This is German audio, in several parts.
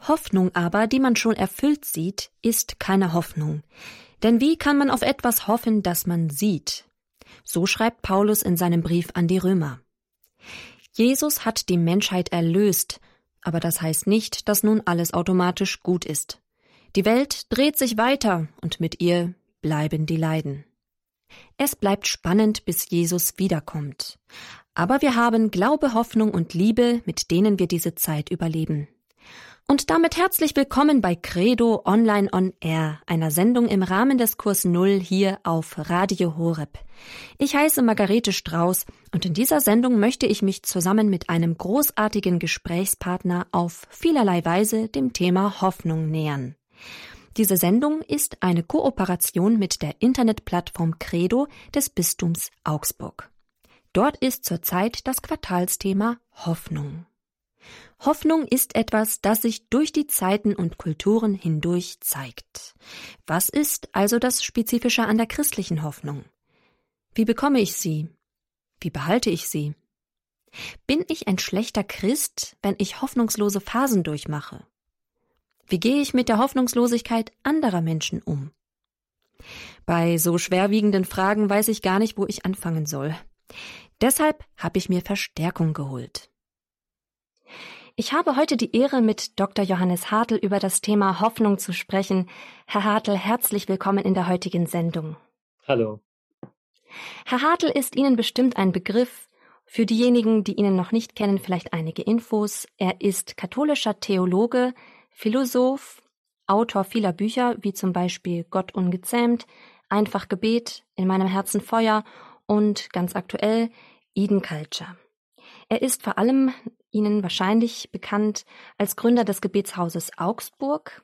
Hoffnung aber, die man schon erfüllt sieht, ist keine Hoffnung. Denn wie kann man auf etwas hoffen, das man sieht? So schreibt Paulus in seinem Brief an die Römer. Jesus hat die Menschheit erlöst, aber das heißt nicht, dass nun alles automatisch gut ist. Die Welt dreht sich weiter und mit ihr bleiben die Leiden. Es bleibt spannend, bis Jesus wiederkommt. Aber wir haben Glaube, Hoffnung und Liebe, mit denen wir diese Zeit überleben. Und damit herzlich willkommen bei Credo Online on Air, einer Sendung im Rahmen des Kurs Null hier auf Radio Horeb. Ich heiße Margarete Strauß und in dieser Sendung möchte ich mich zusammen mit einem großartigen Gesprächspartner auf vielerlei Weise dem Thema Hoffnung nähern. Diese Sendung ist eine Kooperation mit der Internetplattform Credo des Bistums Augsburg. Dort ist zurzeit das Quartalsthema Hoffnung. Hoffnung ist etwas, das sich durch die Zeiten und Kulturen hindurch zeigt. Was ist also das Spezifische an der christlichen Hoffnung? Wie bekomme ich sie? Wie behalte ich sie? Bin ich ein schlechter Christ, wenn ich hoffnungslose Phasen durchmache? Wie gehe ich mit der Hoffnungslosigkeit anderer Menschen um? Bei so schwerwiegenden Fragen weiß ich gar nicht, wo ich anfangen soll. Deshalb habe ich mir Verstärkung geholt. Ich habe heute die Ehre, mit Dr. Johannes Hartl über das Thema Hoffnung zu sprechen. Herr Hartl, herzlich willkommen in der heutigen Sendung. Hallo. Herr Hartl ist Ihnen bestimmt ein Begriff. Für diejenigen, die ihn noch nicht kennen, vielleicht einige Infos. Er ist katholischer Theologe, Philosoph, Autor vieler Bücher, wie zum Beispiel Gott ungezähmt, Einfach Gebet, In meinem Herzen Feuer und ganz aktuell Eden Culture. Er ist vor allem Ihnen wahrscheinlich bekannt als Gründer des Gebetshauses Augsburg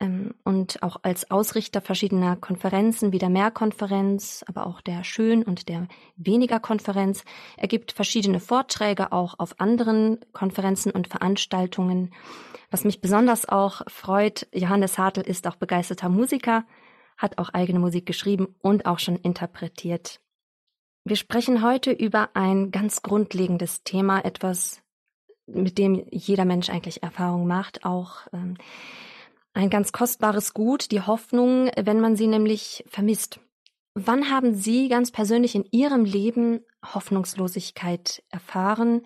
ähm, und auch als Ausrichter verschiedener Konferenzen wie der Mehrkonferenz, aber auch der Schön- und der Weniger-Konferenz. Er gibt verschiedene Vorträge auch auf anderen Konferenzen und Veranstaltungen. Was mich besonders auch freut, Johannes Hartl ist auch begeisterter Musiker, hat auch eigene Musik geschrieben und auch schon interpretiert. Wir sprechen heute über ein ganz grundlegendes Thema, etwas, mit dem jeder Mensch eigentlich Erfahrung macht, auch ähm, ein ganz kostbares Gut, die Hoffnung, wenn man sie nämlich vermisst. Wann haben Sie ganz persönlich in Ihrem Leben Hoffnungslosigkeit erfahren?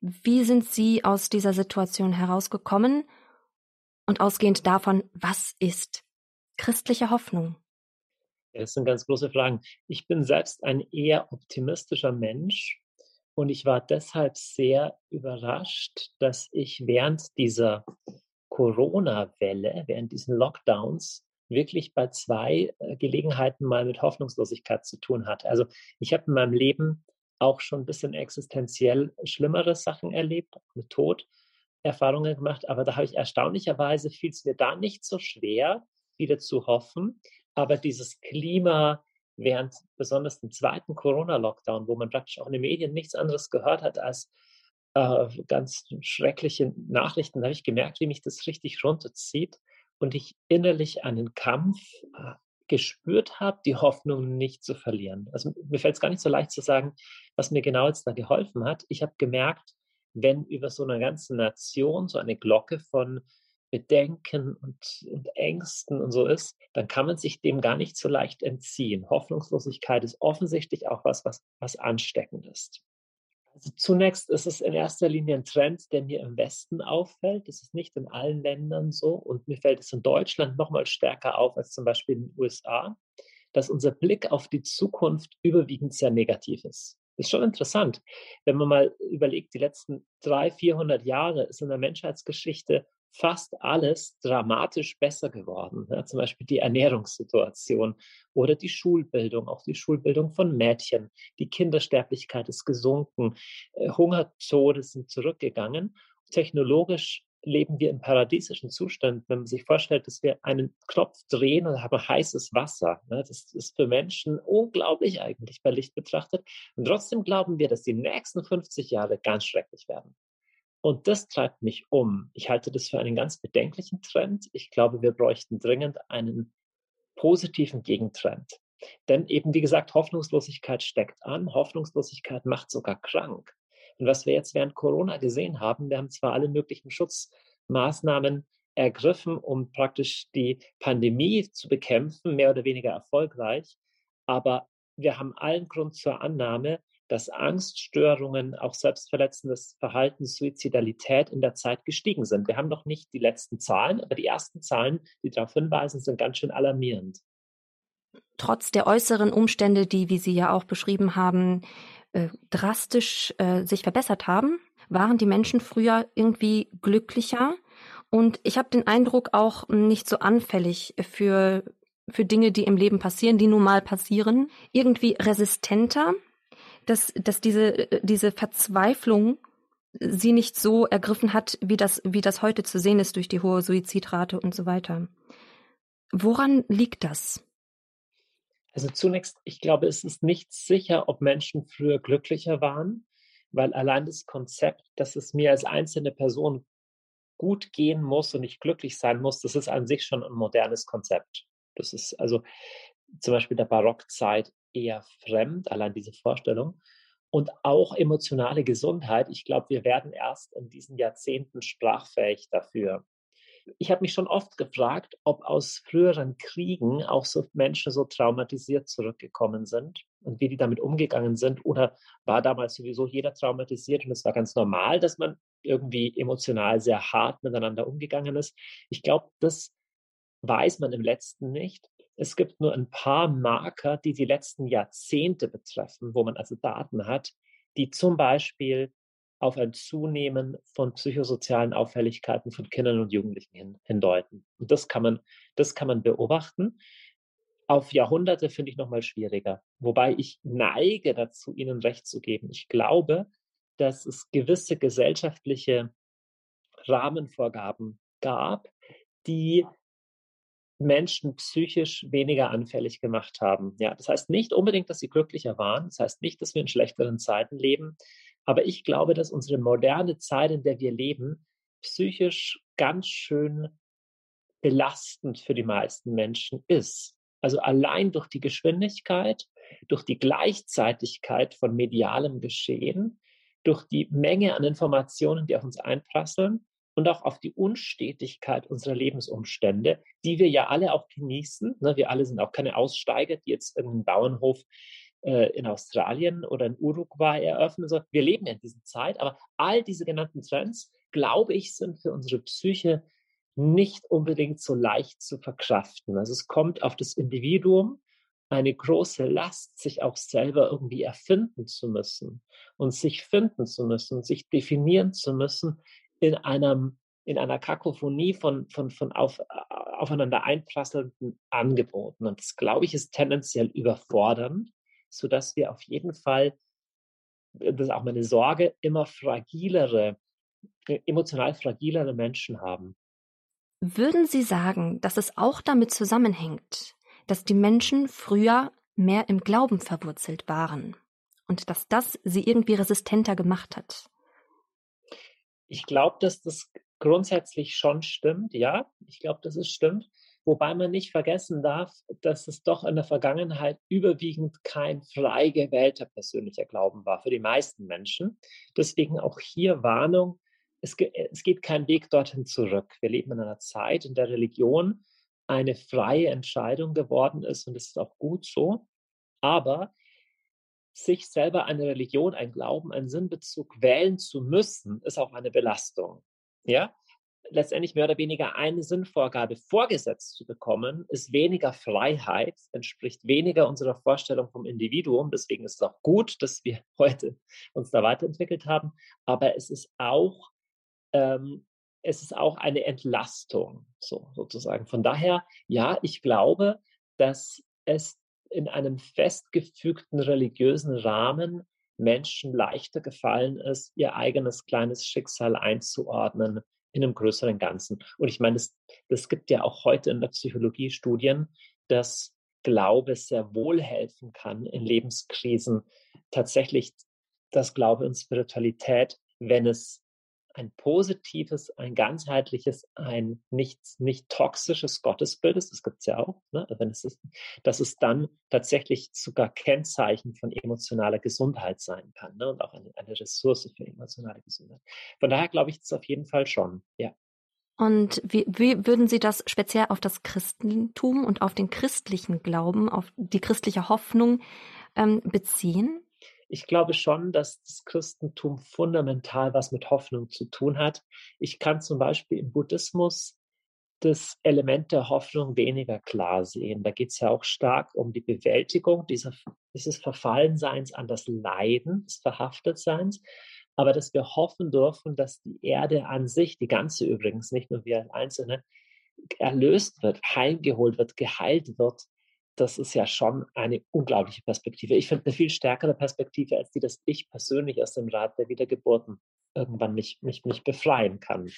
Wie sind Sie aus dieser Situation herausgekommen? Und ausgehend davon, was ist christliche Hoffnung? Das sind ganz große Fragen. Ich bin selbst ein eher optimistischer Mensch und ich war deshalb sehr überrascht, dass ich während dieser Corona-Welle, während diesen Lockdowns, wirklich bei zwei äh, Gelegenheiten mal mit Hoffnungslosigkeit zu tun hatte. Also ich habe in meinem Leben auch schon ein bisschen existenziell schlimmere Sachen erlebt, mit Tod Erfahrungen gemacht, aber da habe ich erstaunlicherweise fiel es mir da nicht so schwer, wieder zu hoffen, aber dieses Klima während besonders dem zweiten Corona-Lockdown, wo man praktisch auch in den Medien nichts anderes gehört hat als äh, ganz schreckliche Nachrichten, habe ich gemerkt, wie mich das richtig runterzieht und ich innerlich einen Kampf äh, gespürt habe, die Hoffnung nicht zu verlieren. Also mir fällt es gar nicht so leicht zu sagen, was mir genau jetzt da geholfen hat. Ich habe gemerkt, wenn über so eine ganze Nation so eine Glocke von Bedenken und, und Ängsten und so ist, dann kann man sich dem gar nicht so leicht entziehen. Hoffnungslosigkeit ist offensichtlich auch was, was, was ansteckend ist. Also zunächst ist es in erster Linie ein Trend, der mir im Westen auffällt. Das ist nicht in allen Ländern so. Und mir fällt es in Deutschland noch mal stärker auf als zum Beispiel in den USA, dass unser Blick auf die Zukunft überwiegend sehr negativ ist. Das ist schon interessant. Wenn man mal überlegt, die letzten 300, 400 Jahre ist in der Menschheitsgeschichte fast alles dramatisch besser geworden. Ja, zum Beispiel die Ernährungssituation oder die Schulbildung, auch die Schulbildung von Mädchen. Die Kindersterblichkeit ist gesunken, äh, Hungertode sind zurückgegangen. Technologisch leben wir im paradiesischen Zustand, wenn man sich vorstellt, dass wir einen Knopf drehen und haben heißes Wasser. Ne? Das ist für Menschen unglaublich eigentlich bei Licht betrachtet. Und trotzdem glauben wir, dass die nächsten 50 Jahre ganz schrecklich werden. Und das treibt mich um. Ich halte das für einen ganz bedenklichen Trend. Ich glaube, wir bräuchten dringend einen positiven Gegentrend. Denn eben, wie gesagt, Hoffnungslosigkeit steckt an. Hoffnungslosigkeit macht sogar krank. Und was wir jetzt während Corona gesehen haben, wir haben zwar alle möglichen Schutzmaßnahmen ergriffen, um praktisch die Pandemie zu bekämpfen, mehr oder weniger erfolgreich. Aber wir haben allen Grund zur Annahme, dass Angststörungen, auch selbstverletzendes Verhalten, Suizidalität in der Zeit gestiegen sind. Wir haben noch nicht die letzten Zahlen, aber die ersten Zahlen, die darauf hinweisen, sind ganz schön alarmierend. Trotz der äußeren Umstände, die, wie Sie ja auch beschrieben haben, äh, drastisch äh, sich verbessert haben, waren die Menschen früher irgendwie glücklicher. Und ich habe den Eindruck auch nicht so anfällig für, für Dinge, die im Leben passieren, die nun mal passieren, irgendwie resistenter dass, dass diese, diese Verzweiflung sie nicht so ergriffen hat, wie das, wie das heute zu sehen ist durch die hohe Suizidrate und so weiter. Woran liegt das? Also zunächst, ich glaube, es ist nicht sicher, ob Menschen früher glücklicher waren, weil allein das Konzept, dass es mir als einzelne Person gut gehen muss und ich glücklich sein muss, das ist an sich schon ein modernes Konzept. Das ist also zum Beispiel der Barockzeit eher fremd, allein diese Vorstellung. Und auch emotionale Gesundheit. Ich glaube, wir werden erst in diesen Jahrzehnten sprachfähig dafür. Ich habe mich schon oft gefragt, ob aus früheren Kriegen auch so Menschen so traumatisiert zurückgekommen sind und wie die damit umgegangen sind. Oder war damals sowieso jeder traumatisiert und es war ganz normal, dass man irgendwie emotional sehr hart miteinander umgegangen ist. Ich glaube, das weiß man im letzten nicht. Es gibt nur ein paar Marker, die die letzten Jahrzehnte betreffen, wo man also Daten hat, die zum Beispiel auf ein Zunehmen von psychosozialen Auffälligkeiten von Kindern und Jugendlichen hin, hindeuten. Und das kann man, das kann man beobachten. Auf Jahrhunderte finde ich nochmal schwieriger. Wobei ich neige dazu, Ihnen recht zu geben. Ich glaube, dass es gewisse gesellschaftliche Rahmenvorgaben gab, die Menschen psychisch weniger anfällig gemacht haben. Ja, das heißt nicht unbedingt, dass sie glücklicher waren. Das heißt nicht, dass wir in schlechteren Zeiten leben. Aber ich glaube, dass unsere moderne Zeit, in der wir leben, psychisch ganz schön belastend für die meisten Menschen ist. Also allein durch die Geschwindigkeit, durch die Gleichzeitigkeit von medialem Geschehen, durch die Menge an Informationen, die auf uns einprasseln und auch auf die Unstetigkeit unserer Lebensumstände, die wir ja alle auch genießen. Ne? Wir alle sind auch keine Aussteiger, die jetzt einen Bauernhof äh, in Australien oder in Uruguay eröffnen. Wir leben in dieser Zeit, aber all diese genannten Trends, glaube ich, sind für unsere Psyche nicht unbedingt so leicht zu verkraften. Also es kommt auf das Individuum eine große Last, sich auch selber irgendwie erfinden zu müssen und sich finden zu müssen, sich definieren zu müssen in einem in einer Kakophonie von, von, von auf, aufeinander einprasselnden Angeboten. Und das, glaube ich, ist tendenziell überfordernd, sodass wir auf jeden Fall, das ist auch meine Sorge, immer fragilere, emotional fragilere Menschen haben. Würden Sie sagen, dass es auch damit zusammenhängt, dass die Menschen früher mehr im Glauben verwurzelt waren und dass das sie irgendwie resistenter gemacht hat? Ich glaube, dass das grundsätzlich schon stimmt, ja. Ich glaube, dass es stimmt. Wobei man nicht vergessen darf, dass es doch in der Vergangenheit überwiegend kein frei gewählter persönlicher Glauben war für die meisten Menschen. Deswegen auch hier Warnung, es, es geht kein Weg dorthin zurück. Wir leben in einer Zeit, in der Religion eine freie Entscheidung geworden ist und es ist auch gut so. Aber sich selber eine Religion, ein Glauben, einen Sinnbezug wählen zu müssen, ist auch eine Belastung. Ja? Letztendlich mehr oder weniger eine Sinnvorgabe vorgesetzt zu bekommen, ist weniger Freiheit, entspricht weniger unserer Vorstellung vom Individuum. Deswegen ist es auch gut, dass wir heute uns da weiterentwickelt haben. Aber es ist auch, ähm, es ist auch eine Entlastung, so sozusagen. Von daher, ja, ich glaube, dass es in einem festgefügten religiösen Rahmen Menschen leichter gefallen ist, ihr eigenes kleines Schicksal einzuordnen in einem größeren Ganzen. Und ich meine, das, das gibt ja auch heute in der Psychologie Studien, dass Glaube sehr wohl helfen kann in Lebenskrisen. Tatsächlich das Glaube und Spiritualität, wenn es ein positives, ein ganzheitliches, ein nicht, nicht toxisches ist, das gibt es ja auch, ne? wenn es ist, dass es dann tatsächlich sogar Kennzeichen von emotionaler Gesundheit sein kann ne? und auch eine, eine Ressource für emotionale Gesundheit. Von daher glaube ich das auf jeden Fall schon, ja. Und wie, wie würden Sie das speziell auf das Christentum und auf den christlichen Glauben, auf die christliche Hoffnung ähm, beziehen? Ich glaube schon, dass das Christentum fundamental was mit Hoffnung zu tun hat. Ich kann zum Beispiel im Buddhismus das Element der Hoffnung weniger klar sehen. Da geht es ja auch stark um die Bewältigung dieser, dieses Verfallenseins an das Leiden, des Verhaftetseins aber dass wir hoffen dürfen, dass die Erde an sich, die ganze übrigens, nicht nur wir Einzelne, erlöst wird, heimgeholt wird, geheilt wird, das ist ja schon eine unglaubliche Perspektive. Ich finde eine viel stärkere Perspektive, als die, dass ich persönlich aus dem Rat der Wiedergeburten irgendwann mich, mich, mich befreien kann.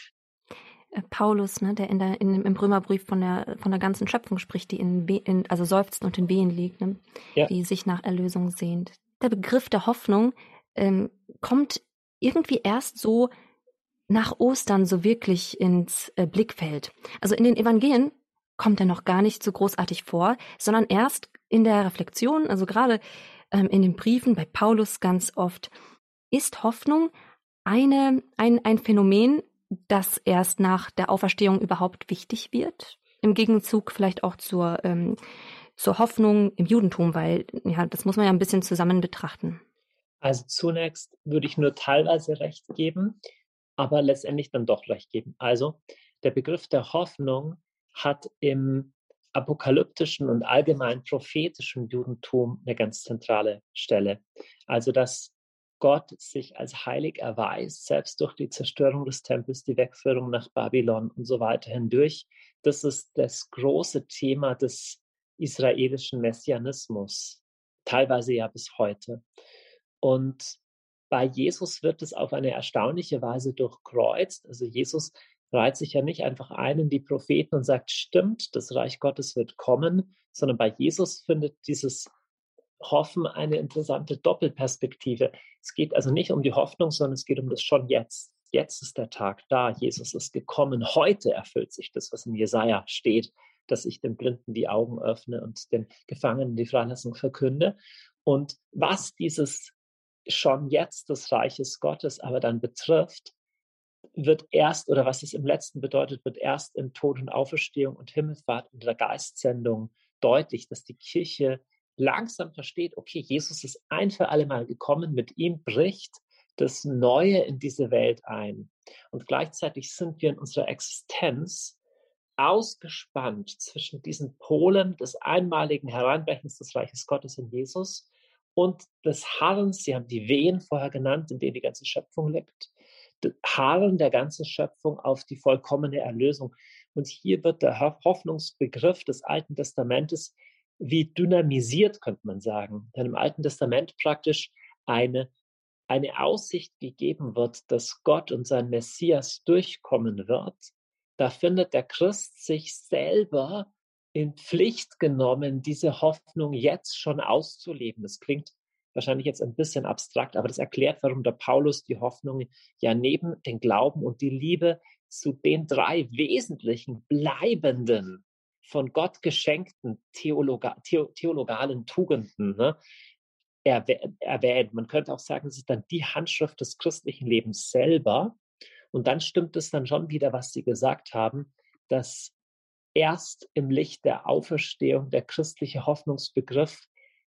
Äh, Paulus, ne, der, in der in, im Römerbrief von der von der ganzen Schöpfung spricht, die in, in also seufzt und in Wehen liegt, ne, ja. die sich nach Erlösung sehnt. Der Begriff der Hoffnung ähm, kommt irgendwie erst so nach Ostern so wirklich ins äh, Blickfeld. Also in den Evangelien kommt er noch gar nicht so großartig vor, sondern erst in der Reflexion, also gerade ähm, in den Briefen bei Paulus ganz oft, ist Hoffnung eine, ein, ein Phänomen, das erst nach der Auferstehung überhaupt wichtig wird. Im Gegenzug vielleicht auch zur, ähm, zur Hoffnung im Judentum, weil ja, das muss man ja ein bisschen zusammen betrachten. Also zunächst würde ich nur teilweise recht geben, aber letztendlich dann doch recht geben. Also der Begriff der Hoffnung hat im apokalyptischen und allgemein prophetischen Judentum eine ganz zentrale Stelle. Also dass Gott sich als heilig erweist, selbst durch die Zerstörung des Tempels, die Wegführung nach Babylon und so weiter hindurch. Das ist das große Thema des israelischen Messianismus, teilweise ja bis heute. Und bei Jesus wird es auf eine erstaunliche Weise durchkreuzt. Also Jesus reiht sich ja nicht einfach ein in die Propheten und sagt, stimmt, das Reich Gottes wird kommen, sondern bei Jesus findet dieses Hoffen eine interessante Doppelperspektive. Es geht also nicht um die Hoffnung, sondern es geht um das schon jetzt. Jetzt ist der Tag da. Jesus ist gekommen. Heute erfüllt sich das, was in Jesaja steht, dass ich den Blinden die Augen öffne und den Gefangenen die Freilassung verkünde. Und was dieses schon jetzt des Reiches Gottes aber dann betrifft, wird erst, oder was es im letzten bedeutet, wird erst in Tod und Auferstehung und Himmelfahrt und der Geistsendung deutlich, dass die Kirche langsam versteht, okay, Jesus ist ein für alle Mal gekommen, mit ihm bricht das Neue in diese Welt ein. Und gleichzeitig sind wir in unserer Existenz ausgespannt zwischen diesen Polen des einmaligen Hereinbrechens des Reiches Gottes in Jesus und des Harrens, Sie haben die Wehen vorher genannt, in denen die ganze Schöpfung lebt, Harren der ganzen Schöpfung auf die vollkommene Erlösung. Und hier wird der Hoffnungsbegriff des Alten Testamentes wie dynamisiert, könnte man sagen. Denn im Alten Testament praktisch eine, eine Aussicht gegeben wird, dass Gott und sein Messias durchkommen wird. Da findet der Christ sich selber in Pflicht genommen, diese Hoffnung jetzt schon auszuleben. Das klingt wahrscheinlich jetzt ein bisschen abstrakt, aber das erklärt, warum der Paulus die Hoffnung ja neben den Glauben und die Liebe zu den drei wesentlichen bleibenden, von Gott geschenkten Theologa theologalen Tugenden ne, erwähnt. Man könnte auch sagen, es ist dann die Handschrift des christlichen Lebens selber. Und dann stimmt es dann schon wieder, was Sie gesagt haben, dass erst im Licht der Auferstehung der christliche Hoffnungsbegriff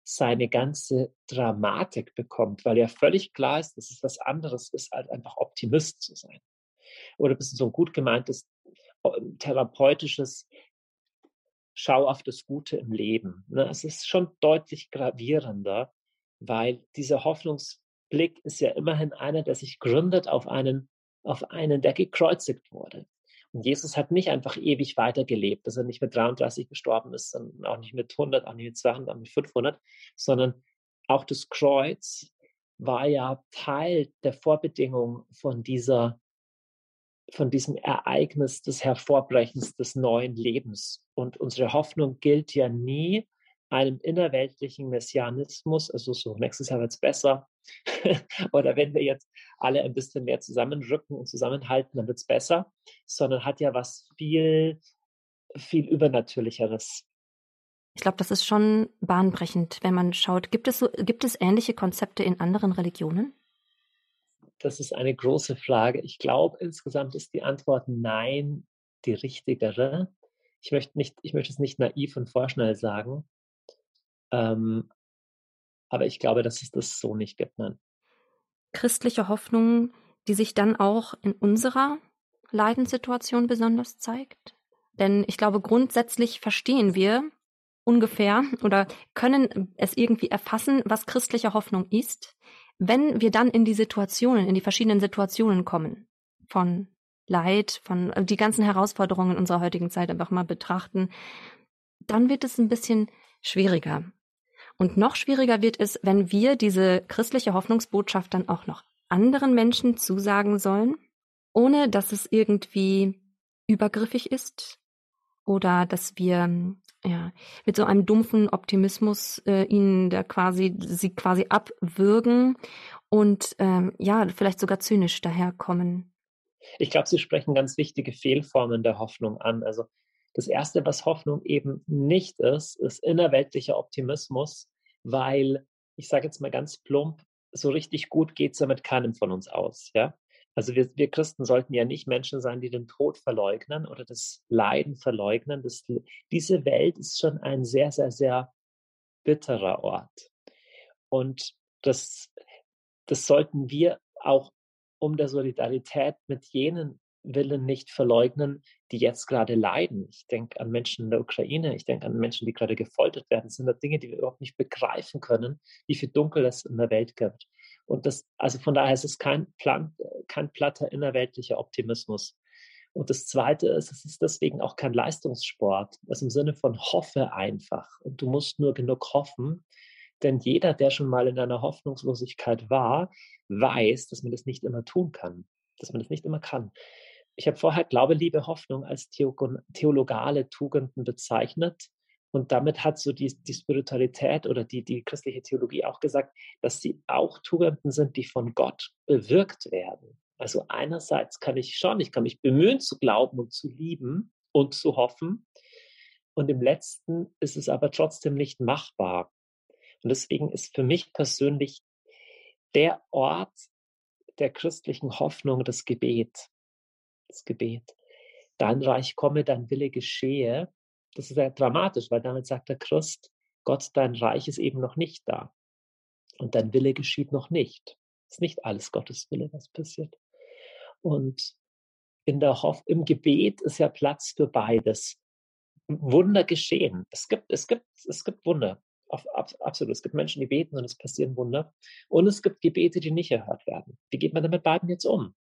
seine ganze Dramatik bekommt, weil ja völlig klar ist, dass es was anderes ist, als einfach Optimist zu sein. Oder bis so ein gut gemeintes ähm, therapeutisches Schau auf das Gute im Leben. Ne? Es ist schon deutlich gravierender, weil dieser Hoffnungsblick ist ja immerhin einer, der sich gründet auf einen, auf einen, der gekreuzigt wurde. Und Jesus hat nicht einfach ewig weitergelebt, dass er nicht mit 33 gestorben ist, und auch nicht mit 100, auch nicht mit 200, auch nicht mit 500, sondern auch das Kreuz war ja Teil der Vorbedingung von dieser, von diesem Ereignis des Hervorbrechens des neuen Lebens. Und unsere Hoffnung gilt ja nie einem innerweltlichen Messianismus, also so, nächstes Jahr wird es besser, oder wenn wir jetzt alle ein bisschen mehr zusammenrücken und zusammenhalten, dann wird es besser, sondern hat ja was viel, viel Übernatürlicheres. Ich glaube, das ist schon bahnbrechend, wenn man schaut. Gibt es, so, gibt es ähnliche Konzepte in anderen Religionen? Das ist eine große Frage. Ich glaube, insgesamt ist die Antwort nein. die richtigere. Ich möchte, nicht, ich möchte es nicht naiv und vorschnell sagen, ähm, aber ich glaube, dass es das so nicht gibt. Nein. Christliche Hoffnung, die sich dann auch in unserer Leidenssituation besonders zeigt? Denn ich glaube, grundsätzlich verstehen wir ungefähr oder können es irgendwie erfassen, was christliche Hoffnung ist, wenn wir dann in die Situationen, in die verschiedenen Situationen kommen von Leid, von äh, die ganzen Herausforderungen unserer heutigen Zeit einfach mal betrachten, dann wird es ein bisschen schwieriger. Und noch schwieriger wird es, wenn wir diese christliche Hoffnungsbotschaft dann auch noch anderen Menschen zusagen sollen, ohne dass es irgendwie übergriffig ist oder dass wir ja mit so einem dumpfen Optimismus äh, ihnen da quasi sie quasi abwürgen und ähm, ja vielleicht sogar zynisch daherkommen. Ich glaube, Sie sprechen ganz wichtige Fehlformen der Hoffnung an. Also das Erste, was Hoffnung eben nicht ist, ist innerweltlicher Optimismus, weil, ich sage jetzt mal ganz plump, so richtig gut geht es ja mit keinem von uns aus. Ja? Also wir, wir Christen sollten ja nicht Menschen sein, die den Tod verleugnen oder das Leiden verleugnen. Das, diese Welt ist schon ein sehr, sehr, sehr bitterer Ort. Und das, das sollten wir auch um der Solidarität mit jenen willen nicht verleugnen, die jetzt gerade leiden. Ich denke an Menschen in der Ukraine, ich denke an Menschen, die gerade gefoltert werden. Das sind da Dinge, die wir überhaupt nicht begreifen können, wie viel Dunkel es in der Welt gibt. Und das, also von daher ist es kein, Plan, kein platter innerweltlicher Optimismus. Und das Zweite ist, es ist deswegen auch kein Leistungssport, also im Sinne von hoffe einfach. Und du musst nur genug hoffen, denn jeder, der schon mal in einer Hoffnungslosigkeit war, weiß, dass man das nicht immer tun kann, dass man das nicht immer kann. Ich habe vorher Glaube, Liebe, Hoffnung als theologale Tugenden bezeichnet. Und damit hat so die, die Spiritualität oder die, die christliche Theologie auch gesagt, dass sie auch Tugenden sind, die von Gott bewirkt werden. Also einerseits kann ich schon, ich kann mich bemühen zu glauben und zu lieben und zu hoffen. Und im letzten ist es aber trotzdem nicht machbar. Und deswegen ist für mich persönlich der Ort der christlichen Hoffnung das Gebet. Gebet. Dein Reich komme, dein Wille geschehe. Das ist sehr dramatisch, weil damit sagt der Christ, Gott, dein Reich ist eben noch nicht da. Und dein Wille geschieht noch nicht. Es ist nicht alles Gottes Wille, was passiert. Und in der Hoff im Gebet ist ja Platz für beides. Wunder geschehen. Es gibt, es gibt, es gibt Wunder absolut. Es gibt Menschen, die beten und es passieren Wunder. Und es gibt Gebete, die nicht erhört werden. Wie geht man damit beiden jetzt um?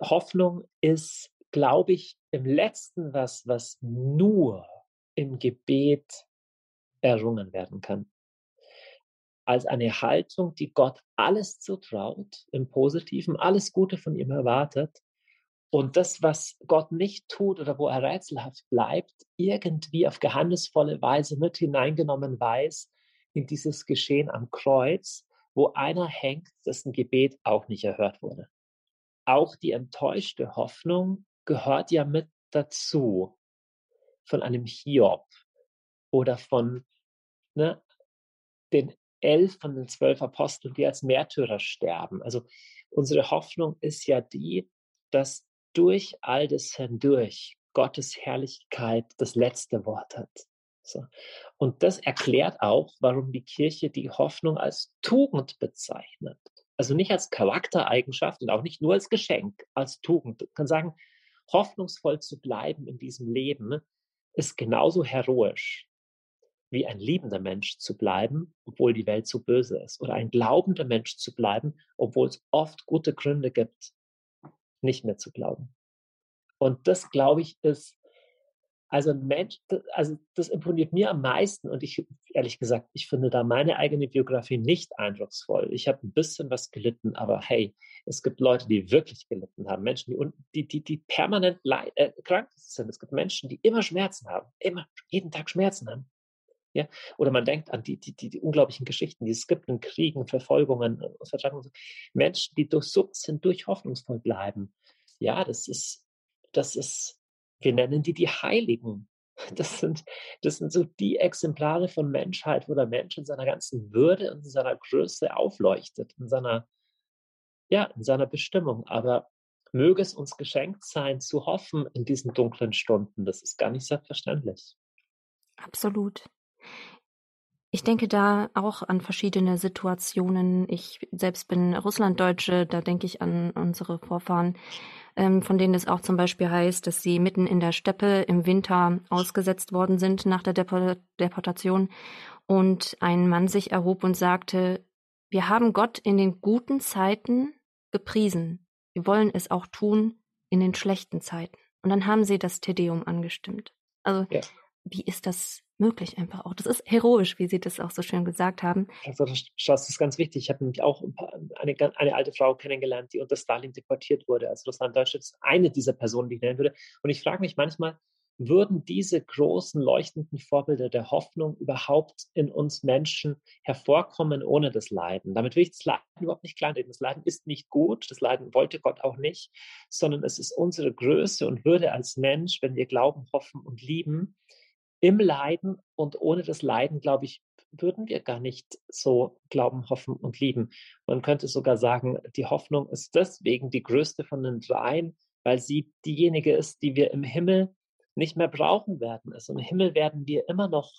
Hoffnung ist, glaube ich, im letzten was, was nur im Gebet errungen werden kann. Als eine Haltung, die Gott alles zutraut, im Positiven, alles Gute von ihm erwartet und das, was Gott nicht tut oder wo er rätselhaft bleibt, irgendwie auf geheimnisvolle Weise mit hineingenommen weiß in dieses Geschehen am Kreuz, wo einer hängt, dessen Gebet auch nicht erhört wurde. Auch die enttäuschte Hoffnung gehört ja mit dazu von einem Hiob oder von ne, den elf von den zwölf Aposteln, die als Märtyrer sterben. Also unsere Hoffnung ist ja die, dass durch all das hindurch Gottes Herrlichkeit das letzte Wort hat. So. Und das erklärt auch, warum die Kirche die Hoffnung als Tugend bezeichnet. Also nicht als Charaktereigenschaft und auch nicht nur als Geschenk, als Tugend. Man kann sagen, hoffnungsvoll zu bleiben in diesem Leben ist genauso heroisch wie ein liebender Mensch zu bleiben, obwohl die Welt so böse ist. Oder ein glaubender Mensch zu bleiben, obwohl es oft gute Gründe gibt, nicht mehr zu glauben. Und das, glaube ich, ist, also Mensch, also das imponiert mir am meisten und ich, ehrlich gesagt, ich finde da meine eigene Biografie nicht eindrucksvoll. Ich habe ein bisschen was gelitten, aber hey, es gibt Leute, die wirklich gelitten haben, Menschen, die, die, die, die permanent äh, krank sind. Es gibt Menschen, die immer Schmerzen haben, immer, jeden Tag Schmerzen haben. Ja? Oder man denkt an die, die, die, die unglaublichen Geschichten, die es gibt in Kriegen, Verfolgungen, Vertragen. Menschen, die durchsucht sind, durch hoffnungsvoll bleiben. Ja, das ist, das ist, wir nennen die die Heiligen. Das sind, das sind so die Exemplare von Menschheit, wo der Mensch in seiner ganzen Würde und in seiner Größe aufleuchtet, in seiner, ja, in seiner Bestimmung. Aber möge es uns geschenkt sein, zu hoffen in diesen dunklen Stunden. Das ist gar nicht selbstverständlich. Absolut. Ich denke da auch an verschiedene Situationen. Ich selbst bin Russlanddeutsche, da denke ich an unsere Vorfahren, ähm, von denen es auch zum Beispiel heißt, dass sie mitten in der Steppe im Winter ausgesetzt worden sind nach der Deportation und ein Mann sich erhob und sagte, wir haben Gott in den guten Zeiten gepriesen. Wir wollen es auch tun in den schlechten Zeiten. Und dann haben sie das Tedeum angestimmt. Also, ja. Wie ist das möglich einfach auch? Das ist heroisch, wie Sie das auch so schön gesagt haben. Also, das ist ganz wichtig. Ich habe nämlich auch eine, eine alte Frau kennengelernt, die unter Stalin deportiert wurde. Also, Russland Deutschland ist eine dieser Personen, die ich nennen würde. Und ich frage mich manchmal, würden diese großen leuchtenden Vorbilder der Hoffnung überhaupt in uns Menschen hervorkommen ohne das Leiden. Damit will ich das Leiden überhaupt nicht kleinreden. Das Leiden ist nicht gut, das Leiden wollte Gott auch nicht, sondern es ist unsere Größe und Würde als Mensch, wenn wir glauben, hoffen und lieben, im Leiden und ohne das Leiden, glaube ich, würden wir gar nicht so glauben, hoffen und lieben. Man könnte sogar sagen, die Hoffnung ist deswegen die größte von den dreien, weil sie diejenige ist, die wir im Himmel nicht mehr brauchen werden. Also im Himmel werden wir immer noch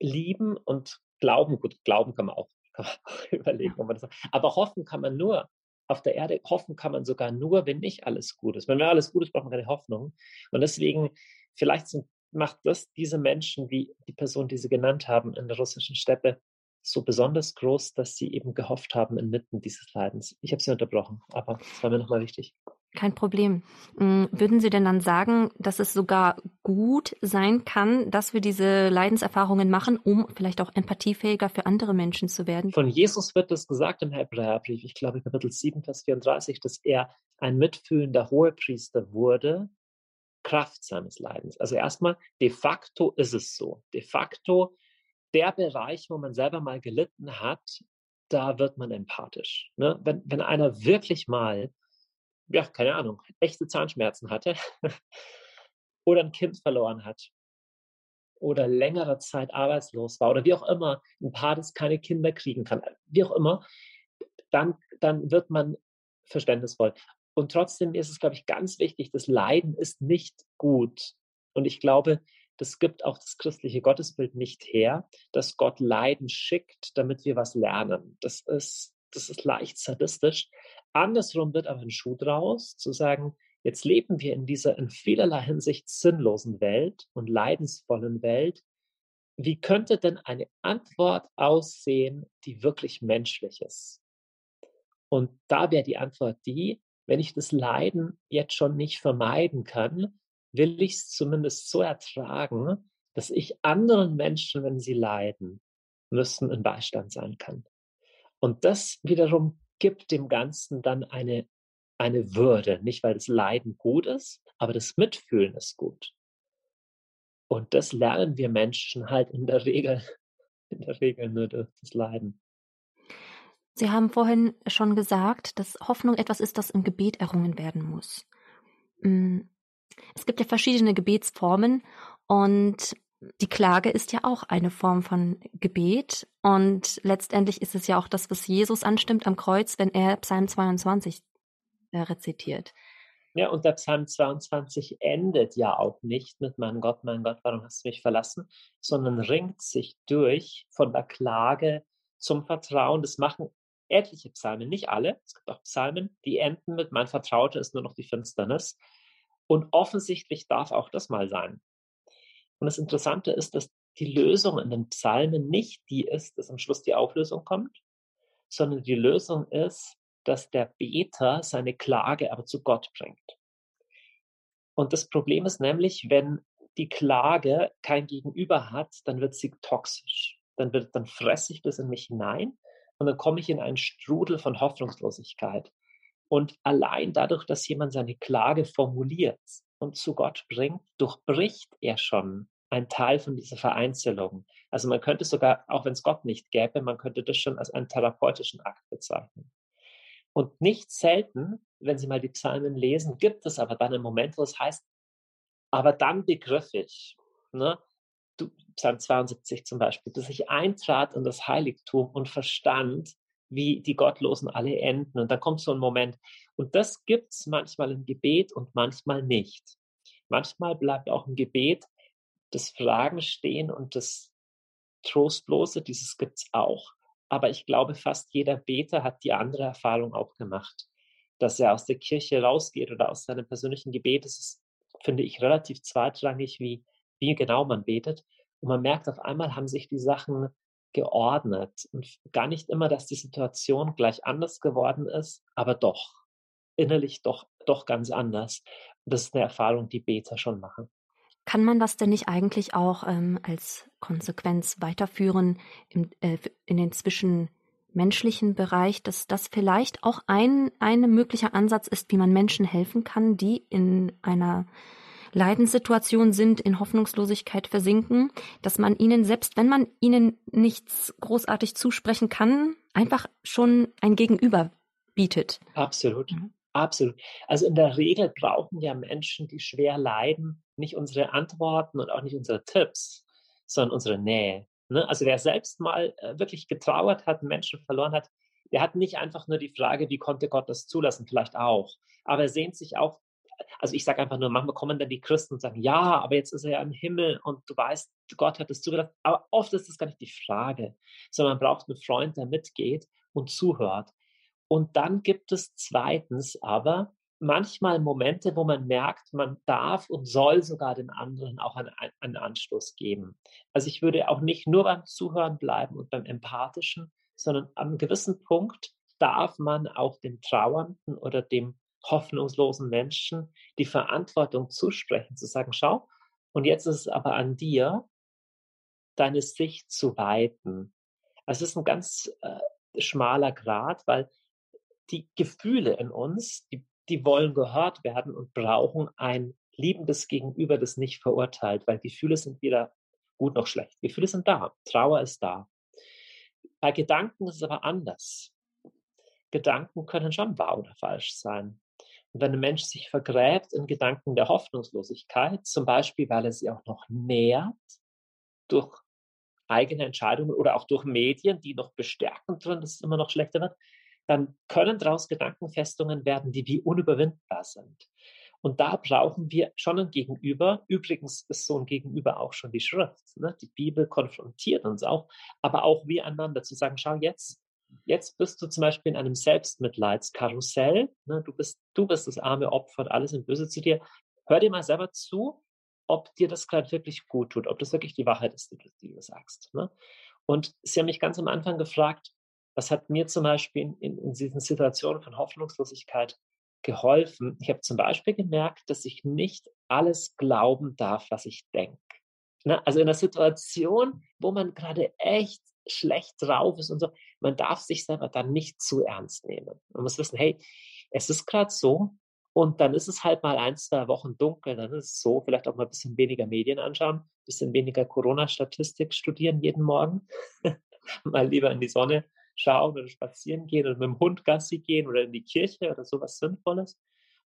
lieben und glauben. Gut, glauben kann man auch, kann man auch überlegen, ob man das Aber hoffen kann man nur. Auf der Erde hoffen kann man sogar nur, wenn nicht alles gut ist. Wenn alles gut ist, braucht man keine Hoffnung. Und deswegen, vielleicht sind, macht das diese Menschen, wie die Person, die Sie genannt haben, in der russischen Steppe, so besonders groß, dass sie eben gehofft haben inmitten dieses Leidens. Ich habe Sie unterbrochen, aber es war mir nochmal wichtig. Kein Problem. Hm, würden Sie denn dann sagen, dass es sogar gut sein kann, dass wir diese Leidenserfahrungen machen, um vielleicht auch empathiefähiger für andere Menschen zu werden? Von Jesus wird es gesagt im Hebräerbrief, ich glaube Kapitel 7, Vers 34, dass er ein mitfühlender Hohepriester wurde, Kraft seines Leidens. Also erstmal, de facto ist es so. De facto, der Bereich, wo man selber mal gelitten hat, da wird man empathisch. Ne? Wenn, wenn einer wirklich mal ja, keine Ahnung, echte Zahnschmerzen hatte oder ein Kind verloren hat oder längere Zeit arbeitslos war oder wie auch immer, ein Paar, das keine Kinder kriegen kann, wie auch immer, dann, dann wird man verständnisvoll. Und trotzdem ist es, glaube ich, ganz wichtig, das Leiden ist nicht gut. Und ich glaube, das gibt auch das christliche Gottesbild nicht her, dass Gott Leiden schickt, damit wir was lernen. Das ist, das ist leicht sadistisch. Andersrum wird aber ein Schuh draus, zu sagen, jetzt leben wir in dieser in vielerlei Hinsicht sinnlosen Welt und leidensvollen Welt. Wie könnte denn eine Antwort aussehen, die wirklich menschlich ist? Und da wäre die Antwort die, wenn ich das Leiden jetzt schon nicht vermeiden kann, will ich es zumindest so ertragen, dass ich anderen Menschen, wenn sie leiden müssen, ein Beistand sein kann. Und das wiederum gibt dem Ganzen dann eine, eine Würde. Nicht, weil das Leiden gut ist, aber das Mitfühlen ist gut. Und das lernen wir Menschen halt in der Regel, in der Regel nur durch das Leiden. Sie haben vorhin schon gesagt, dass Hoffnung etwas ist, das im Gebet errungen werden muss. Hm, es gibt ja verschiedene Gebetsformen und die Klage ist ja auch eine Form von Gebet und letztendlich ist es ja auch das, was Jesus anstimmt am Kreuz, wenn er Psalm 22 äh, rezitiert. Ja, und der Psalm 22 endet ja auch nicht mit Mein Gott, mein Gott, warum hast du mich verlassen, sondern ringt sich durch von der Klage zum Vertrauen. Das machen etliche Psalmen, nicht alle. Es gibt auch Psalmen, die enden mit Mein Vertrauter ist nur noch die Finsternis. Und offensichtlich darf auch das mal sein. Und das Interessante ist, dass die Lösung in den Psalmen nicht die ist, dass am Schluss die Auflösung kommt, sondern die Lösung ist, dass der Beter seine Klage aber zu Gott bringt. Und das Problem ist nämlich, wenn die Klage kein Gegenüber hat, dann wird sie toxisch. Dann wird, dann fresse ich das in mich hinein und dann komme ich in einen Strudel von Hoffnungslosigkeit. Und allein dadurch, dass jemand seine Klage formuliert, und zu Gott bringt, durchbricht er schon ein Teil von dieser Vereinzelung. Also man könnte sogar, auch wenn es Gott nicht gäbe, man könnte das schon als einen therapeutischen Akt bezeichnen. Und nicht selten, wenn Sie mal die Psalmen lesen, gibt es aber dann einen Moment, wo es heißt, aber dann begriff ich, ne? Psalm 72 zum Beispiel, dass ich eintrat in das Heiligtum und verstand, wie die Gottlosen alle enden. Und dann kommt so ein Moment, Und das gibt es manchmal im Gebet und manchmal nicht. Manchmal bleibt auch im Gebet das Fragen stehen und das Trostlose, dieses gibt es auch. Aber ich glaube, fast jeder Beter hat die andere Erfahrung auch gemacht, dass er aus der Kirche rausgeht oder aus seinem persönlichen Gebet. Das ist, finde ich, relativ zweitrangig, wie, wie genau man betet. Und man merkt, auf einmal haben sich die Sachen geordnet und gar nicht immer, dass die Situation gleich anders geworden ist, aber doch, innerlich doch, doch ganz anders. Das ist eine Erfahrung, die Beter schon machen. Kann man das denn nicht eigentlich auch ähm, als Konsequenz weiterführen im, äh, in den zwischenmenschlichen Bereich, dass das vielleicht auch ein, ein möglicher Ansatz ist, wie man Menschen helfen kann, die in einer Leidenssituation sind, in Hoffnungslosigkeit versinken, dass man ihnen, selbst wenn man ihnen nichts großartig zusprechen kann, einfach schon ein Gegenüber bietet. Absolut. Mhm. Absolut. Also in der Regel brauchen ja Menschen, die schwer leiden, nicht unsere Antworten und auch nicht unsere Tipps, sondern unsere Nähe. Ne? Also wer selbst mal äh, wirklich getrauert hat, Menschen verloren hat, der hat nicht einfach nur die Frage, wie konnte Gott das zulassen, vielleicht auch, aber er sehnt sich auch, also ich sage einfach nur, manchmal kommen dann die Christen und sagen, ja, aber jetzt ist er ja im Himmel und du weißt, Gott hat es zugelassen. Aber oft ist das gar nicht die Frage, sondern man braucht einen Freund, der mitgeht und zuhört. Und dann gibt es zweitens aber manchmal Momente, wo man merkt, man darf und soll sogar den anderen auch einen, einen Anstoß geben. Also ich würde auch nicht nur beim Zuhören bleiben und beim Empathischen, sondern an einem gewissen Punkt darf man auch dem Trauernden oder dem hoffnungslosen Menschen die Verantwortung zusprechen, zu sagen, schau, und jetzt ist es aber an dir, deine Sicht zu weiten. Also es ist ein ganz äh, schmaler Grad, weil die Gefühle in uns, die, die wollen gehört werden und brauchen ein liebendes Gegenüber, das nicht verurteilt, weil Gefühle sind weder gut noch schlecht. Gefühle sind da, Trauer ist da. Bei Gedanken ist es aber anders. Gedanken können schon wahr oder falsch sein. Und wenn ein Mensch sich vergräbt in Gedanken der Hoffnungslosigkeit, zum Beispiel, weil er sie auch noch nährt durch eigene Entscheidungen oder auch durch Medien, die noch bestärken drin, dass es immer noch schlechter wird, dann können daraus Gedankenfestungen werden, die wie unüberwindbar sind. Und da brauchen wir schon ein Gegenüber. Übrigens ist so ein Gegenüber auch schon die Schrift. Ne? Die Bibel konfrontiert uns auch, aber auch wir einander zu sagen, schau jetzt, jetzt bist du zum Beispiel in einem Selbstmitleidskarussell. Ne? Du, bist, du bist das arme Opfer und alles sind böse zu dir. Hör dir mal selber zu, ob dir das gerade wirklich gut tut, ob das wirklich die Wahrheit ist, die du, die du sagst. Ne? Und sie haben mich ganz am Anfang gefragt, was hat mir zum Beispiel in, in, in diesen Situationen von Hoffnungslosigkeit geholfen? Ich habe zum Beispiel gemerkt, dass ich nicht alles glauben darf, was ich denke. Ne? Also in einer Situation, wo man gerade echt schlecht drauf ist und so, man darf sich selber dann nicht zu ernst nehmen. Man muss wissen, hey, es ist gerade so und dann ist es halt mal ein, zwei Wochen dunkel, dann ist es so, vielleicht auch mal ein bisschen weniger Medien anschauen, ein bisschen weniger Corona-Statistik studieren jeden Morgen, mal lieber in die Sonne schauen oder spazieren gehen oder mit dem Hund Gassi gehen oder in die Kirche oder sowas Sinnvolles.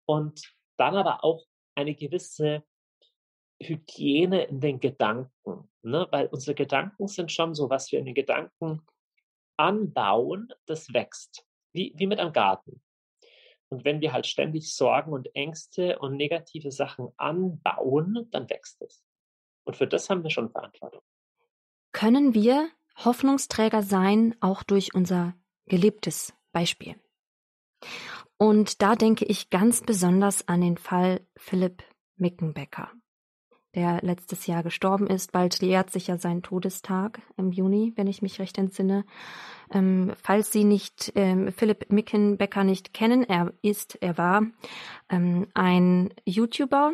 Und dann aber auch eine gewisse Hygiene in den Gedanken, ne? weil unsere Gedanken sind schon so, was wir in den Gedanken anbauen, das wächst, wie, wie mit einem Garten. Und wenn wir halt ständig Sorgen und Ängste und negative Sachen anbauen, dann wächst es. Und für das haben wir schon Verantwortung. Können wir Hoffnungsträger sein, auch durch unser gelebtes Beispiel. Und da denke ich ganz besonders an den Fall Philipp Mickenbecker, der letztes Jahr gestorben ist. Bald jährt sich ja sein Todestag im Juni, wenn ich mich recht entsinne. Ähm, falls Sie nicht ähm, Philipp Mickenbecker nicht kennen, er ist, er war ähm, ein YouTuber,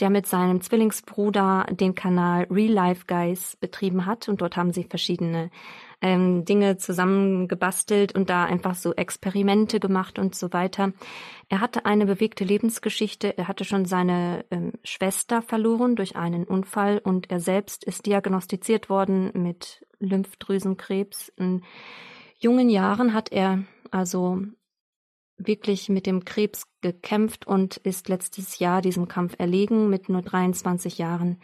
der mit seinem Zwillingsbruder den Kanal Real Life Guys betrieben hat und dort haben sie verschiedene ähm, Dinge zusammengebastelt und da einfach so Experimente gemacht und so weiter. Er hatte eine bewegte Lebensgeschichte. Er hatte schon seine ähm, Schwester verloren durch einen Unfall und er selbst ist diagnostiziert worden mit Lymphdrüsenkrebs. In jungen Jahren hat er also wirklich mit dem Krebs gekämpft und ist letztes Jahr diesem Kampf erlegen mit nur 23 Jahren.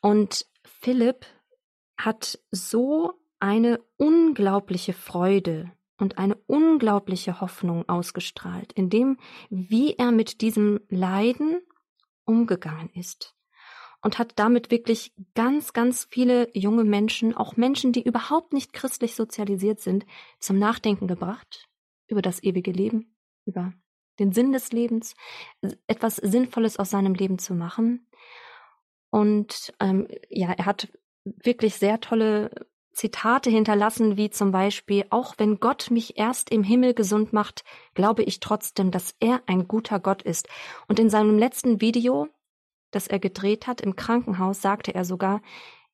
Und Philipp hat so eine unglaubliche Freude und eine unglaubliche Hoffnung ausgestrahlt, in dem, wie er mit diesem Leiden umgegangen ist und hat damit wirklich ganz, ganz viele junge Menschen, auch Menschen, die überhaupt nicht christlich sozialisiert sind, zum Nachdenken gebracht über das ewige Leben, über den Sinn des Lebens, etwas Sinnvolles aus seinem Leben zu machen. Und ähm, ja, er hat wirklich sehr tolle Zitate hinterlassen, wie zum Beispiel, auch wenn Gott mich erst im Himmel gesund macht, glaube ich trotzdem, dass er ein guter Gott ist. Und in seinem letzten Video, das er gedreht hat im Krankenhaus, sagte er sogar,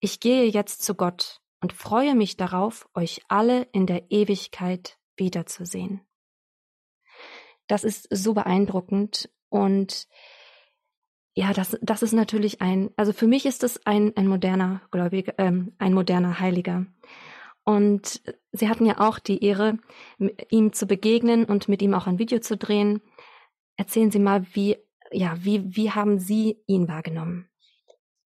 ich gehe jetzt zu Gott und freue mich darauf, euch alle in der Ewigkeit wiederzusehen. Das ist so beeindruckend und ja, das, das ist natürlich ein, also für mich ist es ein, ein moderner Gläubiger, ähm, ein moderner Heiliger. Und sie hatten ja auch die Ehre, ihm zu begegnen und mit ihm auch ein Video zu drehen. Erzählen Sie mal, wie ja, wie, wie haben Sie ihn wahrgenommen?